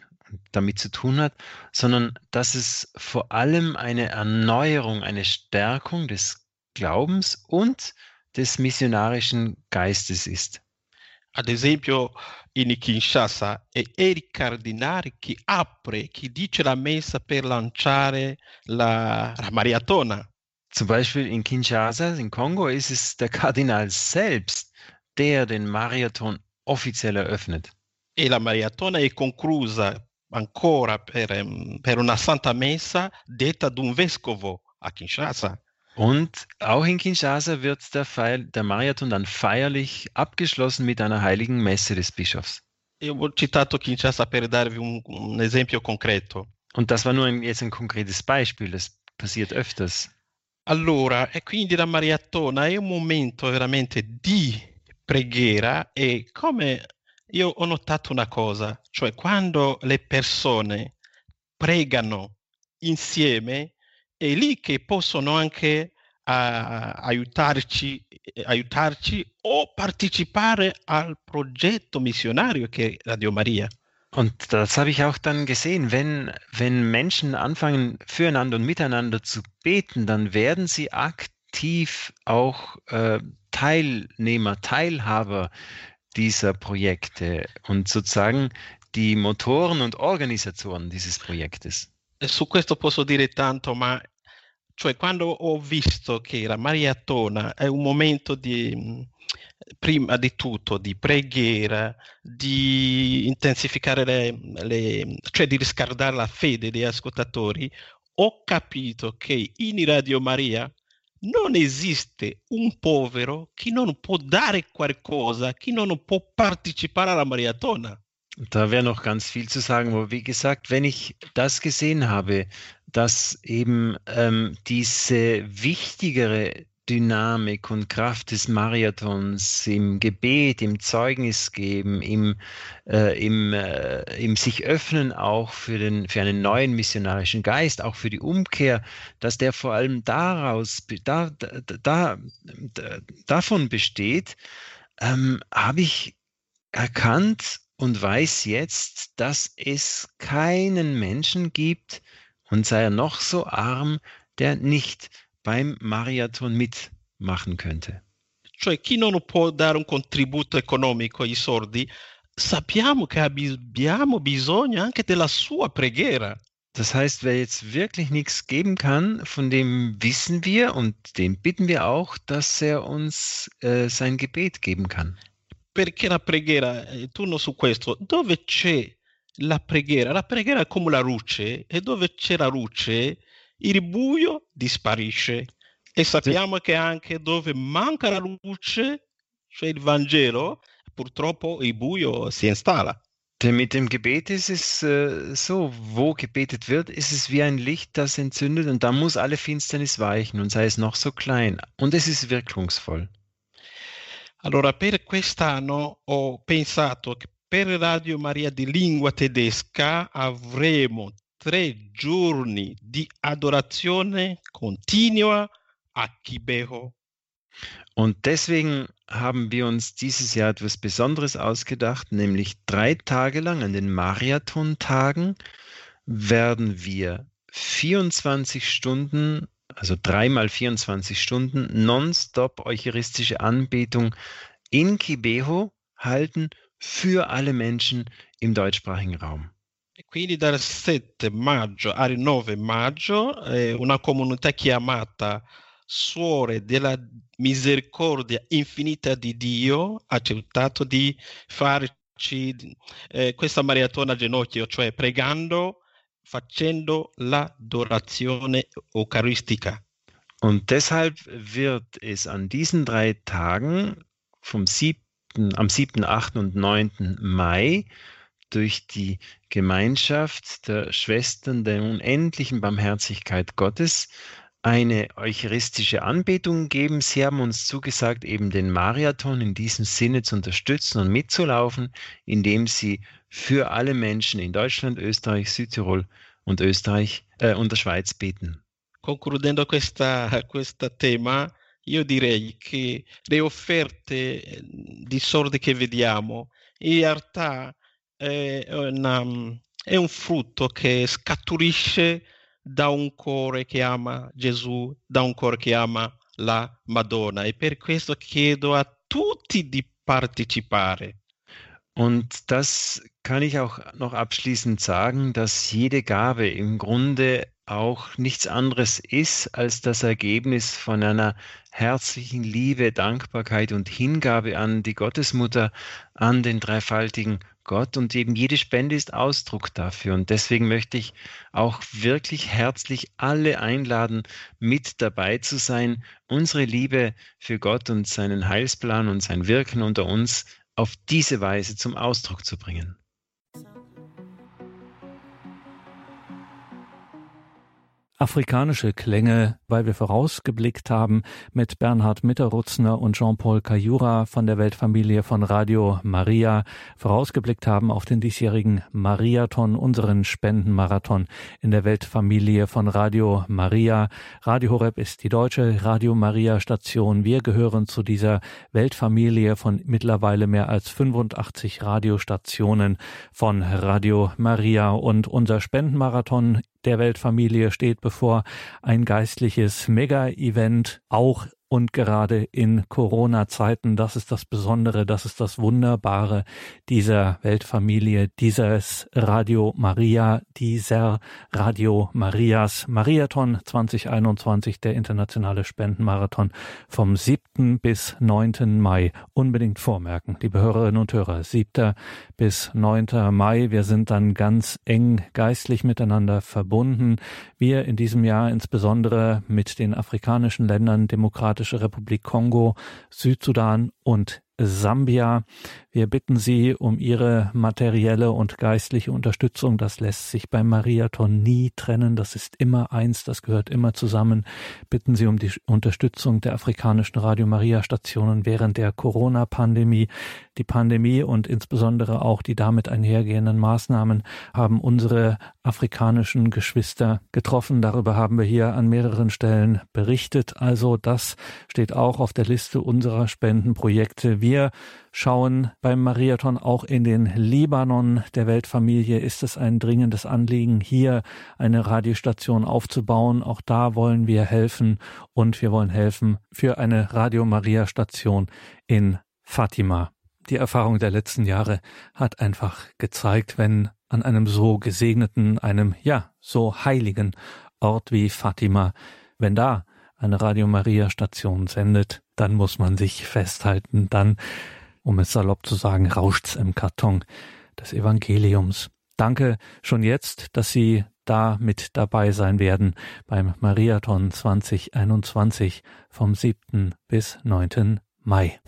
damit zu tun hat, sondern dass es vor allem eine Erneuerung, eine Stärkung des Glaubens und des missionarischen Geistes ist. Ad esempio, in Kinshasa è Eric Cardinale che apre, che dice la messa per lanciare la, la maratona. Zum Beispiel in Kinshasa, in Kongo, ist es der Kardinal selbst, der den Marathon offiziell eröffnet. e la maratona è conclusa ancora per, ehm, per una santa messa detta ad un vescovo a Kinshasa. Und auch in Kinshasa wird der, Feil, der Marathon dann feierlich abgeschlossen mit einer heiligen Messe des Bischofs. Io ho citato Kinshasa per darvi un, un esempio concreto. Und das war nur ein, jetzt ein konkretes Beispiel, das passiert öfters. Allora, e quindi la maratona è un momento veramente di preghiera e come io ho notato una cosa, cioè quando le persone pregano insieme è lì che possono anche ah, aiutarci, aiutarci o partecipare al progetto missionario che è Radio Maria. Und das habe ich auch dann gesehen, wenn, wenn Menschen anfangen, füreinander und miteinander zu beten, dann werden sie akt, aktiv auch äh, Teilnehmer, Teilhaber dieser Projekte und sozusagen die Motoren und Organisatoren dieses Projektes. Su questo posso dire tanto, ma cioè quando ho visto che la maratona è un momento di prima di tutto di preghiera, di intensificare le, le cioè di riscaldare la fede degli ascoltatori, ho capito che in Radio Maria non esiste un povero che non può dare qualcosa, che non può partecipare alla maratona. Da wäre noch ganz viel zu sagen, aber wie gesagt, wenn ich das gesehen habe, dass eben ähm, diese wichtigere Dynamik und Kraft des Marathons im Gebet, im Zeugnis geben, im, äh, im, äh, im sich öffnen auch für, den, für einen neuen missionarischen Geist, auch für die Umkehr, dass der vor allem daraus, da, da, da, davon besteht, ähm, habe ich erkannt und weiß jetzt, dass es keinen Menschen gibt, und sei er noch so arm, der nicht beim Marathon mitmachen könnte. Cioè chi non può dare un contributo economico ai sordi, sappiamo che abbiamo bisogno anche della sua preghiera. Das heißt, wer jetzt wirklich nichts geben kann, von dem wissen wir und den bitten wir auch, dass er uns äh, sein Gebet geben kann. Perché la preghiera, eh, turno su questo, dove c'è la preghiera? La preghiera è come la luce e dove c'è la luce il buio disparisce e sappiamo che anche dove manca la luce, cioè il Vangelo, purtroppo il buio si installa. Denn mit dem Gebet ist es äh, so, wo gebetet wird, ist es wie ein Licht, das entzündet und da muss alle Finsternis weichen und sei es noch so klein. Und es ist wirkungsvoll. Allora, per quest'anno ho pensato che per Radio Maria di lingua tedesca avremo tre giorni di adorazione continua a Kibeho. Und deswegen haben wir uns dieses Jahr etwas Besonderes ausgedacht, nämlich drei Tage lang an den Marathon-Tagen werden wir 24 Stunden, also dreimal 24 Stunden, nonstop eucharistische Anbetung in Kibeho halten für alle Menschen im deutschsprachigen Raum. Quindi dal 7 maggio al 9 maggio eh, una comunità chiamata Suore della Misericordia Infinita di Dio ha accettato di farci eh, questa maratona a ginocchio, cioè pregando, facendo l'adorazione eucharistica. Und deshalb wird es an diesen drei Tagen vom 7., am 7., 8. und 9. Mai durch die Gemeinschaft der Schwestern der unendlichen Barmherzigkeit Gottes eine eucharistische Anbetung geben. Sie haben uns zugesagt, eben den Marathon in diesem Sinne zu unterstützen und mitzulaufen, indem sie für alle Menschen in Deutschland, Österreich, Südtirol und Österreich äh, und der Schweiz beten. Concludendo questo tema, io direi che le offerte di sordi che vediamo in realtà è, una, è un frutto che scaturisce da un cuore che ama Gesù, da un cuore che ama la Madonna. E per questo chiedo a tutti di partecipare. Und das kann ich auch noch abschließend sagen, dass jede Gabe im Grunde auch nichts anderes ist als das Ergebnis von einer herzlichen Liebe, Dankbarkeit und Hingabe an die Gottesmutter, an den dreifaltigen Gott und eben jede Spende ist Ausdruck dafür. Und deswegen möchte ich auch wirklich herzlich alle einladen, mit dabei zu sein, unsere Liebe für Gott und seinen Heilsplan und sein Wirken unter uns auf diese Weise zum Ausdruck zu bringen. Afrikanische Klänge, weil wir vorausgeblickt haben mit Bernhard Mitterrutzner und Jean-Paul Cayura von der Weltfamilie von Radio Maria, vorausgeblickt haben auf den diesjährigen Mariathon, unseren Spendenmarathon in der Weltfamilie von Radio Maria. Radio Horeb ist die deutsche Radio Maria Station. Wir gehören zu dieser Weltfamilie von mittlerweile mehr als 85 Radiostationen von Radio Maria und unser Spendenmarathon der Weltfamilie steht bevor. Ein geistliches Mega-Event auch und gerade in Corona-Zeiten, das ist das Besondere, das ist das Wunderbare dieser Weltfamilie, dieses Radio Maria, dieser Radio Marias Mariathon 2021, der internationale Spendenmarathon vom 7. bis 9. Mai. Unbedingt vormerken, liebe Hörerinnen und Hörer, 7. bis 9. Mai. Wir sind dann ganz eng geistlich miteinander verbunden. Wir in diesem Jahr insbesondere mit den afrikanischen Ländern demokratisch Demokratische Republik Kongo, Südsudan und Sambia. Wir bitten Sie um Ihre materielle und geistliche Unterstützung. Das lässt sich beim Mariathon nie trennen. Das ist immer eins. Das gehört immer zusammen. Bitten Sie um die Unterstützung der afrikanischen Radio Maria Stationen während der Corona-Pandemie. Die Pandemie und insbesondere auch die damit einhergehenden Maßnahmen haben unsere afrikanischen Geschwister getroffen. Darüber haben wir hier an mehreren Stellen berichtet. Also das steht auch auf der Liste unserer Spendenprojekte. Wir schauen beim Mariathon auch in den Libanon der Weltfamilie. Ist es ein dringendes Anliegen, hier eine Radiostation aufzubauen? Auch da wollen wir helfen und wir wollen helfen für eine Radio Maria Station in Fatima. Die Erfahrung der letzten Jahre hat einfach gezeigt, wenn an einem so gesegneten, einem ja, so heiligen Ort wie Fatima, wenn da eine Radio Maria Station sendet, dann muss man sich festhalten, dann um es salopp zu sagen, rauscht's im Karton des Evangeliums. Danke schon jetzt, dass Sie da mit dabei sein werden beim Mariathon 2021 vom 7. bis 9. Mai.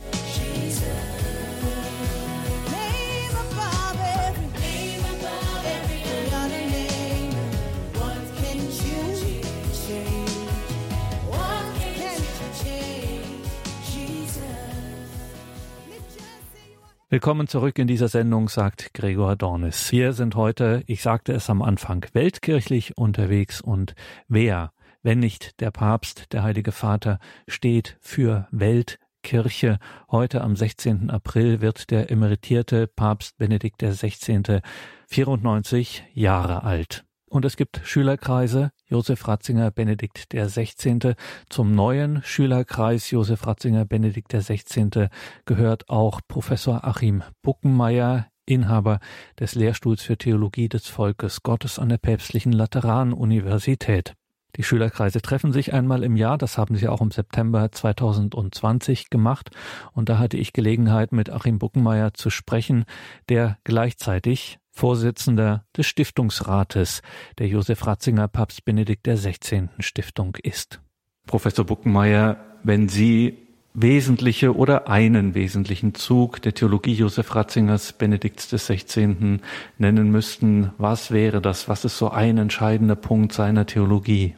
Willkommen zurück in dieser Sendung, sagt Gregor Dornis. Wir sind heute, ich sagte es am Anfang, weltkirchlich unterwegs und wer, wenn nicht der Papst, der Heilige Vater, steht für Weltkirche. Heute am 16. April wird der emeritierte Papst Benedikt XVI. 94 Jahre alt. Und es gibt Schülerkreise, Josef Ratzinger Benedikt der 16. Zum neuen Schülerkreis Josef Ratzinger Benedikt der 16. gehört auch Professor Achim Buckenmeier, Inhaber des Lehrstuhls für Theologie des Volkes Gottes an der Päpstlichen Lateranuniversität. Die Schülerkreise treffen sich einmal im Jahr, das haben sie auch im September 2020 gemacht, und da hatte ich Gelegenheit, mit Achim Buckenmeier zu sprechen, der gleichzeitig Vorsitzender des Stiftungsrates der Josef Ratzinger Papst Benedikt XVI. Stiftung ist. Professor Buckenmeier, wenn Sie wesentliche oder einen wesentlichen Zug der Theologie Josef Ratzingers Benedikts XVI. nennen müssten, was wäre das? Was ist so ein entscheidender Punkt seiner Theologie?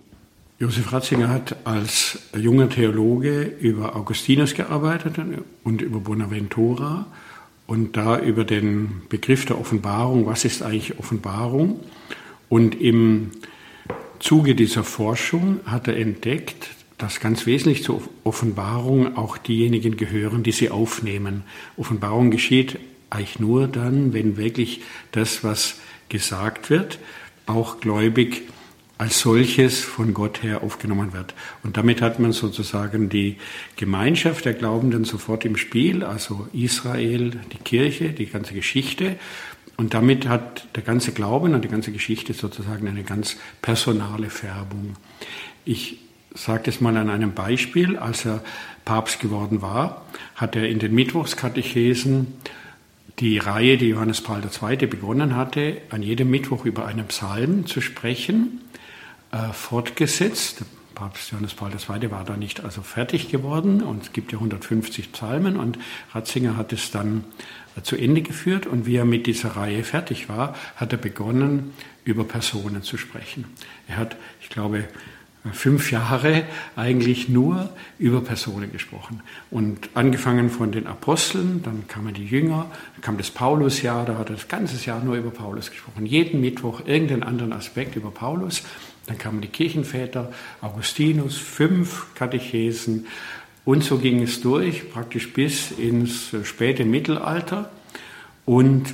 Josef Ratzinger hat als junger Theologe über Augustinus gearbeitet und über Bonaventura und da über den Begriff der Offenbarung, was ist eigentlich Offenbarung? Und im Zuge dieser Forschung hat er entdeckt, dass ganz wesentlich zur Offenbarung auch diejenigen gehören, die sie aufnehmen. Offenbarung geschieht eigentlich nur dann, wenn wirklich das, was gesagt wird, auch gläubig als solches von Gott her aufgenommen wird. Und damit hat man sozusagen die Gemeinschaft der Glaubenden sofort im Spiel, also Israel, die Kirche, die ganze Geschichte. Und damit hat der ganze Glauben und die ganze Geschichte sozusagen eine ganz personale Färbung. Ich sage das mal an einem Beispiel. Als er Papst geworden war, hat er in den Mittwochskatechesen die Reihe, die Johannes Paul II. begonnen hatte, an jedem Mittwoch über einen Psalm zu sprechen äh, fortgesetzt. Papst Johannes Paul II. war da nicht also fertig geworden und es gibt ja 150 Psalmen und Ratzinger hat es dann äh, zu Ende geführt und wie er mit dieser Reihe fertig war, hat er begonnen, über Personen zu sprechen. Er hat, ich glaube, fünf Jahre eigentlich nur über Personen gesprochen. Und angefangen von den Aposteln, dann kamen die Jünger, dann kam das Paulusjahr, da hat er das ganze Jahr nur über Paulus gesprochen. Jeden Mittwoch irgendeinen anderen Aspekt über Paulus. Dann kamen die Kirchenväter, Augustinus, fünf Katechesen. Und so ging es durch, praktisch bis ins späte Mittelalter. Und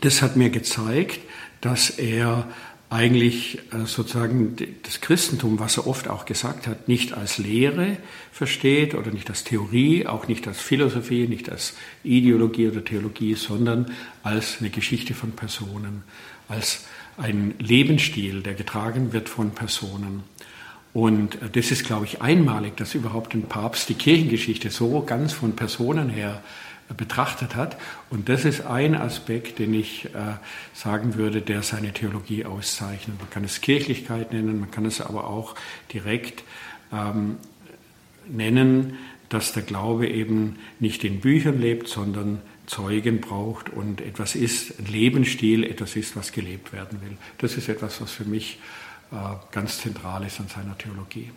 das hat mir gezeigt, dass er eigentlich äh, sozusagen das Christentum, was er oft auch gesagt hat, nicht als Lehre versteht oder nicht als Theorie, auch nicht als Philosophie, nicht als Ideologie oder Theologie, sondern als eine Geschichte von Personen, als ein Lebensstil, der getragen wird von Personen. Und äh, das ist, glaube ich, einmalig, dass überhaupt ein Papst die Kirchengeschichte so ganz von Personen her betrachtet hat. Und das ist ein Aspekt, den ich äh, sagen würde, der seine Theologie auszeichnet. Man kann es Kirchlichkeit nennen, man kann es aber auch direkt ähm, nennen, dass der Glaube eben nicht in Büchern lebt, sondern Zeugen braucht und etwas ist, ein Lebensstil, etwas ist, was gelebt werden will. Das ist etwas, was für mich äh, ganz zentral ist an seiner Theologie.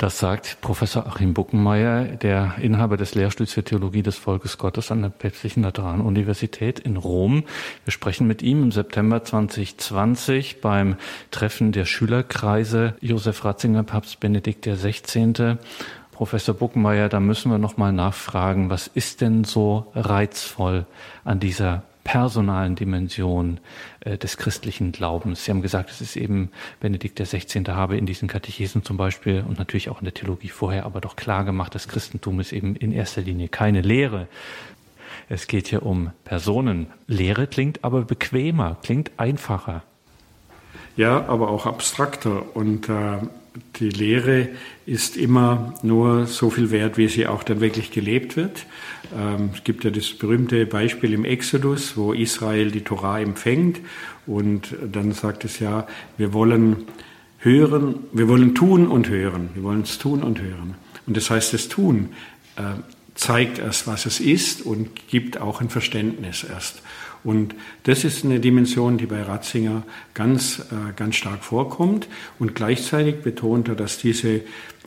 Das sagt Professor Achim Buckenmeier, der Inhaber des Lehrstuhls für Theologie des Volkes Gottes an der Päpstlichen Lateranuniversität in Rom. Wir sprechen mit ihm im September 2020 beim Treffen der Schülerkreise Josef Ratzinger, Papst Benedikt XVI. Professor Buckenmeier, da müssen wir noch mal nachfragen, was ist denn so reizvoll an dieser personalen Dimension äh, des christlichen Glaubens. Sie haben gesagt, es ist eben Benedikt XVI. habe in diesen Katechesen zum Beispiel und natürlich auch in der Theologie vorher aber doch klar gemacht, das Christentum ist eben in erster Linie keine Lehre. Es geht hier um Personen. Lehre klingt aber bequemer, klingt einfacher. Ja, aber auch abstrakter. Und äh, die Lehre ist immer nur so viel wert, wie sie auch dann wirklich gelebt wird. Ähm, es gibt ja das berühmte Beispiel im Exodus, wo Israel die Torah empfängt und dann sagt es ja, wir wollen hören, wir wollen tun und hören. Wir wollen es tun und hören. Und das heißt, das Tun äh, zeigt erst, was es ist und gibt auch ein Verständnis erst. Und das ist eine Dimension, die bei Ratzinger ganz, äh, ganz stark vorkommt. Und gleichzeitig betont er, dass diese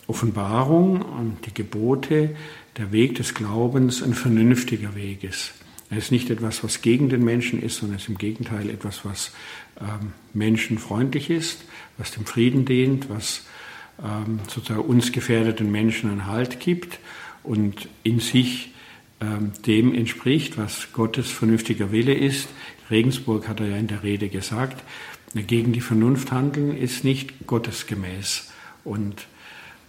Offenbarung und die Gebote, der Weg des Glaubens ein vernünftiger Weg ist. Er ist nicht etwas, was gegen den Menschen ist, sondern es ist im Gegenteil etwas, was ähm, menschenfreundlich ist, was dem Frieden dient, was ähm, sozusagen uns gefährdeten Menschen einen Halt gibt und in sich dem entspricht, was Gottes vernünftiger Wille ist. Regensburg hat er ja in der Rede gesagt, gegen die Vernunft handeln ist nicht gottesgemäß. Und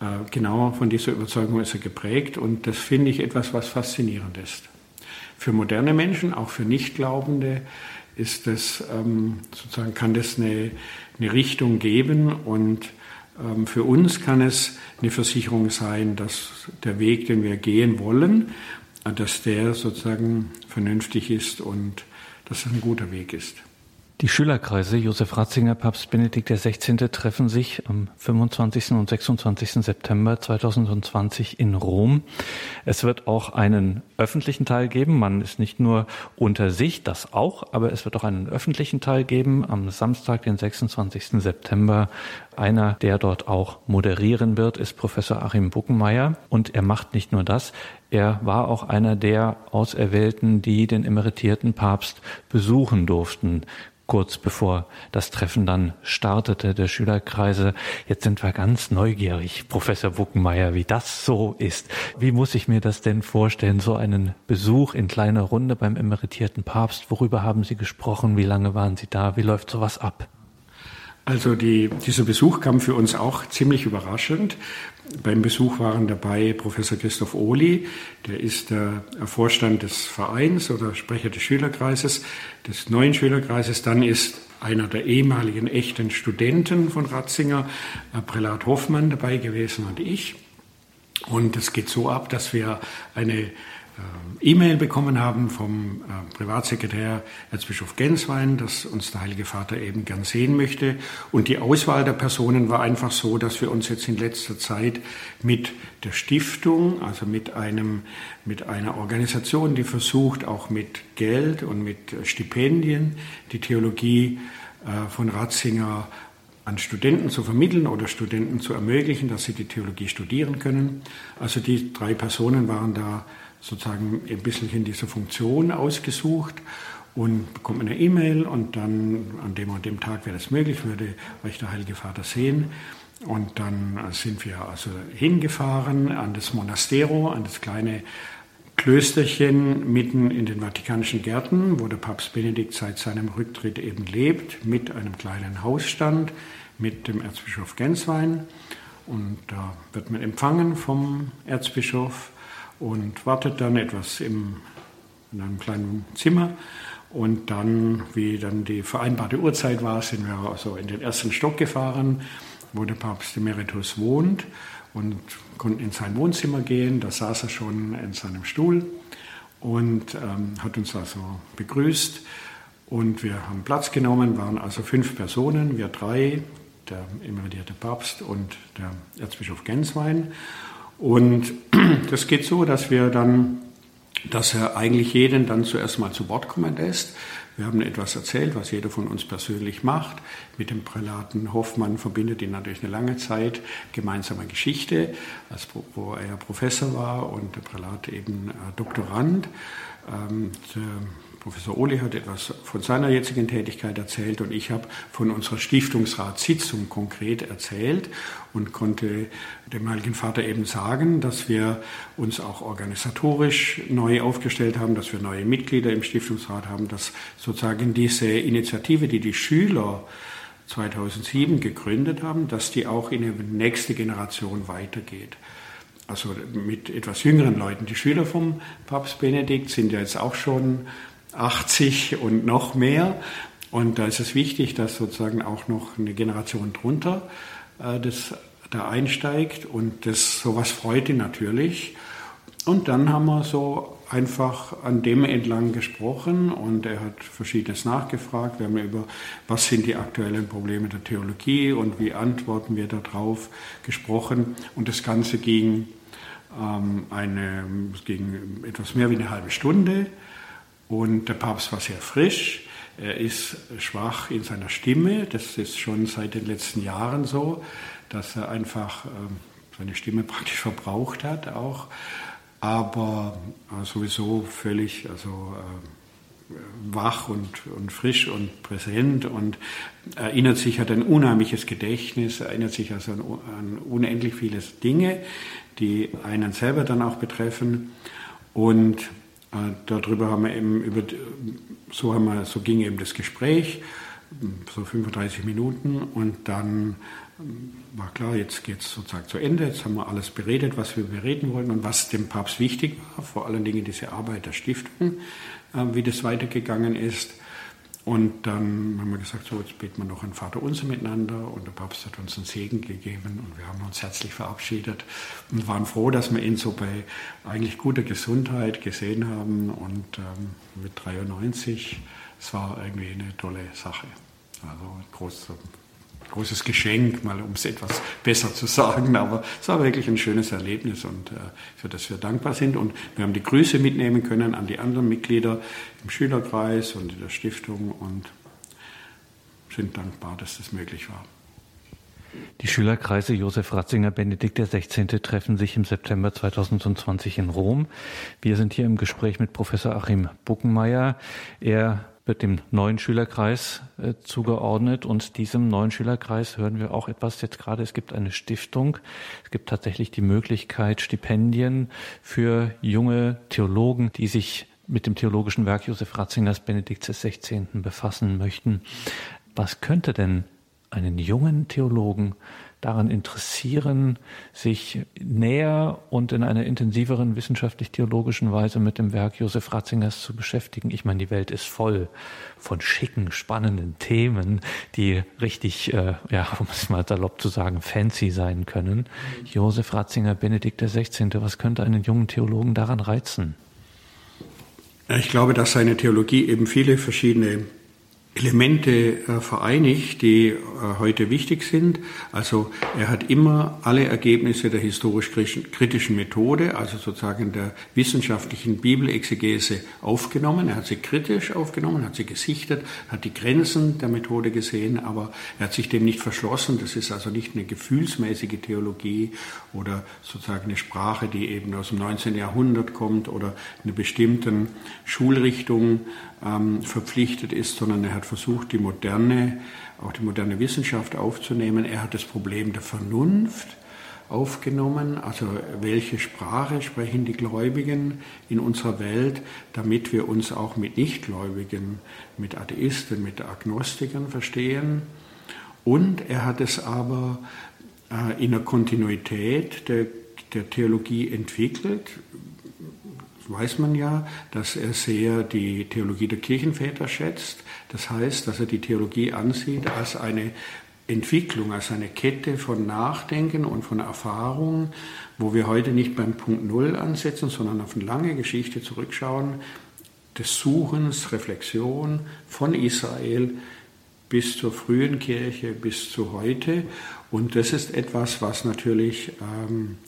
äh, genau von dieser Überzeugung ist er geprägt und das finde ich etwas, was faszinierend ist. Für moderne Menschen, auch für Nichtglaubende, ist das ähm, sozusagen kann das eine, eine Richtung geben und ähm, für uns kann es eine Versicherung sein, dass der Weg, den wir gehen wollen, dass der sozusagen vernünftig ist und dass es ein guter Weg ist. Die Schülerkreise Josef Ratzinger, Papst Benedikt XVI. treffen sich am 25. und 26. September 2020 in Rom. Es wird auch einen öffentlichen Teil geben. Man ist nicht nur unter sich, das auch, aber es wird auch einen öffentlichen Teil geben am Samstag, den 26. September. Einer, der dort auch moderieren wird, ist Professor Achim Buckenmeier. Und er macht nicht nur das, er war auch einer der Auserwählten, die den emeritierten Papst besuchen durften kurz bevor das Treffen dann startete, der Schülerkreise. Jetzt sind wir ganz neugierig, Professor Buckenmeier, wie das so ist. Wie muss ich mir das denn vorstellen, so einen Besuch in kleiner Runde beim emeritierten Papst? Worüber haben Sie gesprochen? Wie lange waren Sie da? Wie läuft sowas ab? Also die, dieser Besuch kam für uns auch ziemlich überraschend. Beim Besuch waren dabei Professor Christoph Ohli, der ist der Vorstand des Vereins oder Sprecher des Schülerkreises, des neuen Schülerkreises. Dann ist einer der ehemaligen echten Studenten von Ratzinger, äh, Prälat Hoffmann, dabei gewesen und ich. Und es geht so ab, dass wir eine äh, E-Mail bekommen haben vom äh, Privatsekretär Erzbischof Genswein, dass uns der Heilige Vater eben gern sehen möchte. Und die Auswahl der Personen war einfach so, dass wir uns jetzt in letzter Zeit mit der Stiftung, also mit einem, mit einer Organisation, die versucht, auch mit Geld und mit Stipendien die Theologie äh, von Ratzinger an Studenten zu vermitteln oder Studenten zu ermöglichen, dass sie die Theologie studieren können. Also die drei Personen waren da sozusagen ein bisschen in dieser Funktion ausgesucht und bekommt eine E-Mail und dann an dem und dem Tag wäre das möglich, würde euch der Heilige Vater sehen. Und dann sind wir also hingefahren an das Monastero, an das kleine Klösterchen mitten in den Vatikanischen Gärten, wo der Papst Benedikt seit seinem Rücktritt eben lebt, mit einem kleinen Hausstand, mit dem Erzbischof Genswein. Und da wird man empfangen vom Erzbischof und wartet dann etwas im, in einem kleinen Zimmer. Und dann, wie dann die vereinbarte Uhrzeit war, sind wir also in den ersten Stock gefahren, wo der Papst Emeritus wohnt und konnten in sein Wohnzimmer gehen. Da saß er schon in seinem Stuhl und ähm, hat uns also begrüßt. Und wir haben Platz genommen, waren also fünf Personen, wir drei, der emeritierte Papst und der Erzbischof Genswein. Und das geht so, dass wir dann, dass er eigentlich jeden dann zuerst mal zu Wort kommen lässt. Wir haben etwas erzählt, was jeder von uns persönlich macht. Mit dem Prälaten Hoffmann verbindet ihn natürlich eine lange Zeit gemeinsame Geschichte, als, wo er Professor war und der Prälat eben äh, Doktorand. Ähm, Professor Ohli hat etwas von seiner jetzigen Tätigkeit erzählt und ich habe von unserer Stiftungsratssitzung konkret erzählt und konnte dem Heiligen Vater eben sagen, dass wir uns auch organisatorisch neu aufgestellt haben, dass wir neue Mitglieder im Stiftungsrat haben, dass sozusagen diese Initiative, die die Schüler 2007 gegründet haben, dass die auch in die nächste Generation weitergeht also mit etwas jüngeren Leuten. Die Schüler vom Papst Benedikt sind ja jetzt auch schon 80 und noch mehr. Und da ist es wichtig, dass sozusagen auch noch eine Generation drunter äh, das da einsteigt und das sowas freut ihn natürlich. Und dann haben wir so einfach an dem entlang gesprochen und er hat verschiedenes nachgefragt. Wir haben über, was sind die aktuellen Probleme der Theologie und wie antworten wir darauf gesprochen. Und das Ganze ging, ähm, eine, ging etwas mehr wie eine halbe Stunde. Und der Papst war sehr frisch. Er ist schwach in seiner Stimme. Das ist schon seit den letzten Jahren so, dass er einfach ähm, seine Stimme praktisch verbraucht hat auch. Aber äh, sowieso völlig also, äh, wach und, und frisch und präsent und erinnert sich, hat ein unheimliches Gedächtnis, erinnert sich also an, an unendlich viele Dinge, die einen selber dann auch betreffen. Und darüber haben wir eben über, so haben wir, so ging eben das Gespräch, so 35 Minuten und dann ähm, war klar, jetzt geht es sozusagen zu Ende, jetzt haben wir alles beredet, was wir bereden wollten und was dem Papst wichtig war, vor allen Dingen diese Arbeit der Stiftung, äh, wie das weitergegangen ist. Und dann haben wir gesagt, so jetzt beten wir noch ein Vater unser miteinander und der Papst hat uns einen Segen gegeben und wir haben uns herzlich verabschiedet und waren froh, dass wir ihn so bei eigentlich guter Gesundheit gesehen haben und ähm, mit 93, es war irgendwie eine tolle Sache. Also großer großes Geschenk, mal um es etwas besser zu sagen. Aber es war wirklich ein schönes Erlebnis und äh, für das wir dankbar sind. Und wir haben die Grüße mitnehmen können an die anderen Mitglieder im Schülerkreis und in der Stiftung und sind dankbar, dass das möglich war. Die Schülerkreise Josef Ratzinger Benedikt XVI. treffen sich im September 2020 in Rom. Wir sind hier im Gespräch mit Professor Achim Buckenmeier. Er wird dem neuen Schülerkreis äh, zugeordnet und diesem neuen Schülerkreis hören wir auch etwas jetzt gerade. Es gibt eine Stiftung. Es gibt tatsächlich die Möglichkeit, Stipendien für junge Theologen, die sich mit dem theologischen Werk Josef Ratzingers Benedikts XVI. befassen möchten. Was könnte denn einen jungen Theologen daran interessieren, sich näher und in einer intensiveren wissenschaftlich-theologischen Weise mit dem Werk Josef Ratzingers zu beschäftigen. Ich meine, die Welt ist voll von schicken, spannenden Themen, die richtig, äh, ja, um es mal salopp zu sagen, fancy sein können. Josef Ratzinger, Benedikt XVI., was könnte einen jungen Theologen daran reizen? Ich glaube, dass seine Theologie eben viele verschiedene Elemente äh, vereinigt, die äh, heute wichtig sind. Also er hat immer alle Ergebnisse der historisch-kritischen Methode, also sozusagen der wissenschaftlichen Bibelexegese aufgenommen. Er hat sie kritisch aufgenommen, hat sie gesichtet, hat die Grenzen der Methode gesehen, aber er hat sich dem nicht verschlossen. Das ist also nicht eine gefühlsmäßige Theologie oder sozusagen eine Sprache, die eben aus dem 19. Jahrhundert kommt oder einer bestimmten Schulrichtung ähm, verpflichtet ist, sondern er hat versucht, die moderne, auch die moderne Wissenschaft aufzunehmen. Er hat das Problem der Vernunft aufgenommen, also welche Sprache sprechen die Gläubigen in unserer Welt, damit wir uns auch mit Nichtgläubigen, mit Atheisten, mit Agnostikern verstehen. Und er hat es aber äh, in der Kontinuität der, der Theologie entwickelt, weiß man ja, dass er sehr die Theologie der Kirchenväter schätzt. Das heißt, dass er die Theologie ansieht als eine Entwicklung, als eine Kette von Nachdenken und von Erfahrung, wo wir heute nicht beim Punkt Null ansetzen, sondern auf eine lange Geschichte zurückschauen, des Suchens, Reflexion von Israel bis zur frühen Kirche, bis zu heute. Und das ist etwas, was natürlich ähm,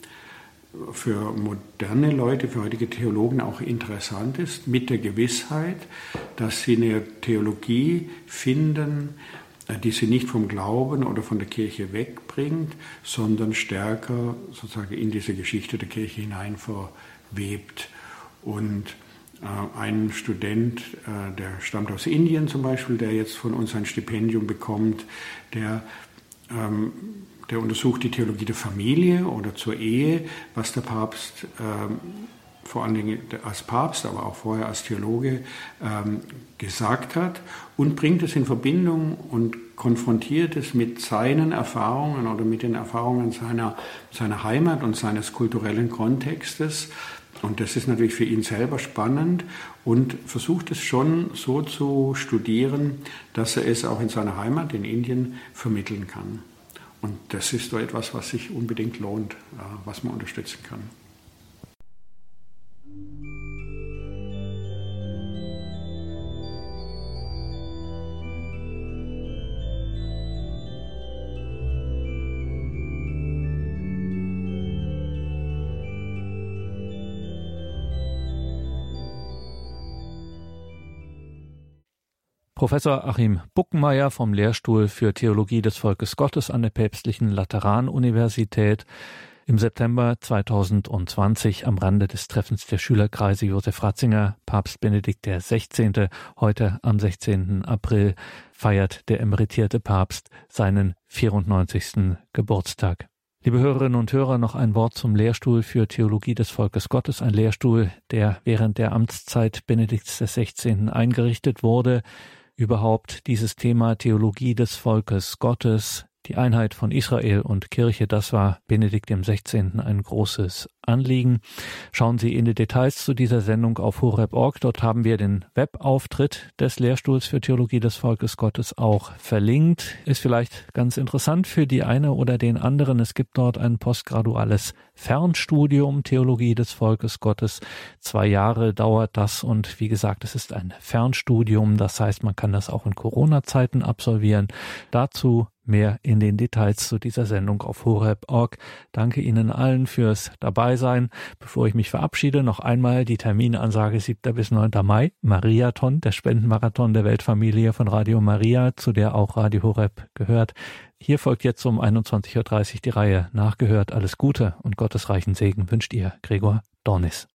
für moderne Leute, für heutige Theologen auch interessant ist, mit der Gewissheit, dass sie eine Theologie finden, äh, die sie nicht vom Glauben oder von der Kirche wegbringt, sondern stärker sozusagen in diese Geschichte der Kirche hinein verwebt. Und äh, ein Student, äh, der stammt aus Indien zum Beispiel, der jetzt von uns ein Stipendium bekommt, der ähm, der untersucht die Theologie der Familie oder zur Ehe, was der Papst ähm, vor allen Dingen als Papst, aber auch vorher als Theologe ähm, gesagt hat und bringt es in Verbindung und konfrontiert es mit seinen Erfahrungen oder mit den Erfahrungen seiner, seiner Heimat und seines kulturellen Kontextes. Und das ist natürlich für ihn selber spannend und versucht es schon so zu studieren, dass er es auch in seiner Heimat in Indien vermitteln kann. Und das ist so etwas, was sich unbedingt lohnt, was man unterstützen kann. Professor Achim Buckenmeier vom Lehrstuhl für Theologie des Volkes Gottes an der Päpstlichen Lateranuniversität im September 2020 am Rande des Treffens der Schülerkreise Josef Ratzinger, Papst Benedikt XVI. Heute am 16. April feiert der emeritierte Papst seinen 94. Geburtstag. Liebe Hörerinnen und Hörer, noch ein Wort zum Lehrstuhl für Theologie des Volkes Gottes, ein Lehrstuhl, der während der Amtszeit Benedikts XVI. eingerichtet wurde überhaupt dieses Thema Theologie des Volkes Gottes, die Einheit von Israel und Kirche, das war Benedikt 16. ein großes Anliegen. Schauen Sie in die Details zu dieser Sendung auf horeb.org. Dort haben wir den Webauftritt des Lehrstuhls für Theologie des Volkes Gottes auch verlinkt. Ist vielleicht ganz interessant für die eine oder den anderen. Es gibt dort ein postgraduales Fernstudium Theologie des Volkes Gottes. Zwei Jahre dauert das und wie gesagt, es ist ein Fernstudium. Das heißt, man kann das auch in Corona-Zeiten absolvieren. Dazu mehr in den Details zu dieser Sendung auf horeb.org. Danke Ihnen allen fürs Dabeisein. Bevor ich mich verabschiede, noch einmal die Terminansage 7. bis 9. Mai. Mariathon, der Spendenmarathon der Weltfamilie von Radio Maria, zu der auch Radio Horeb gehört. Hier folgt jetzt um 21.30 Uhr die Reihe Nachgehört. Alles Gute und Gottes reichen Segen wünscht ihr Gregor Dornis.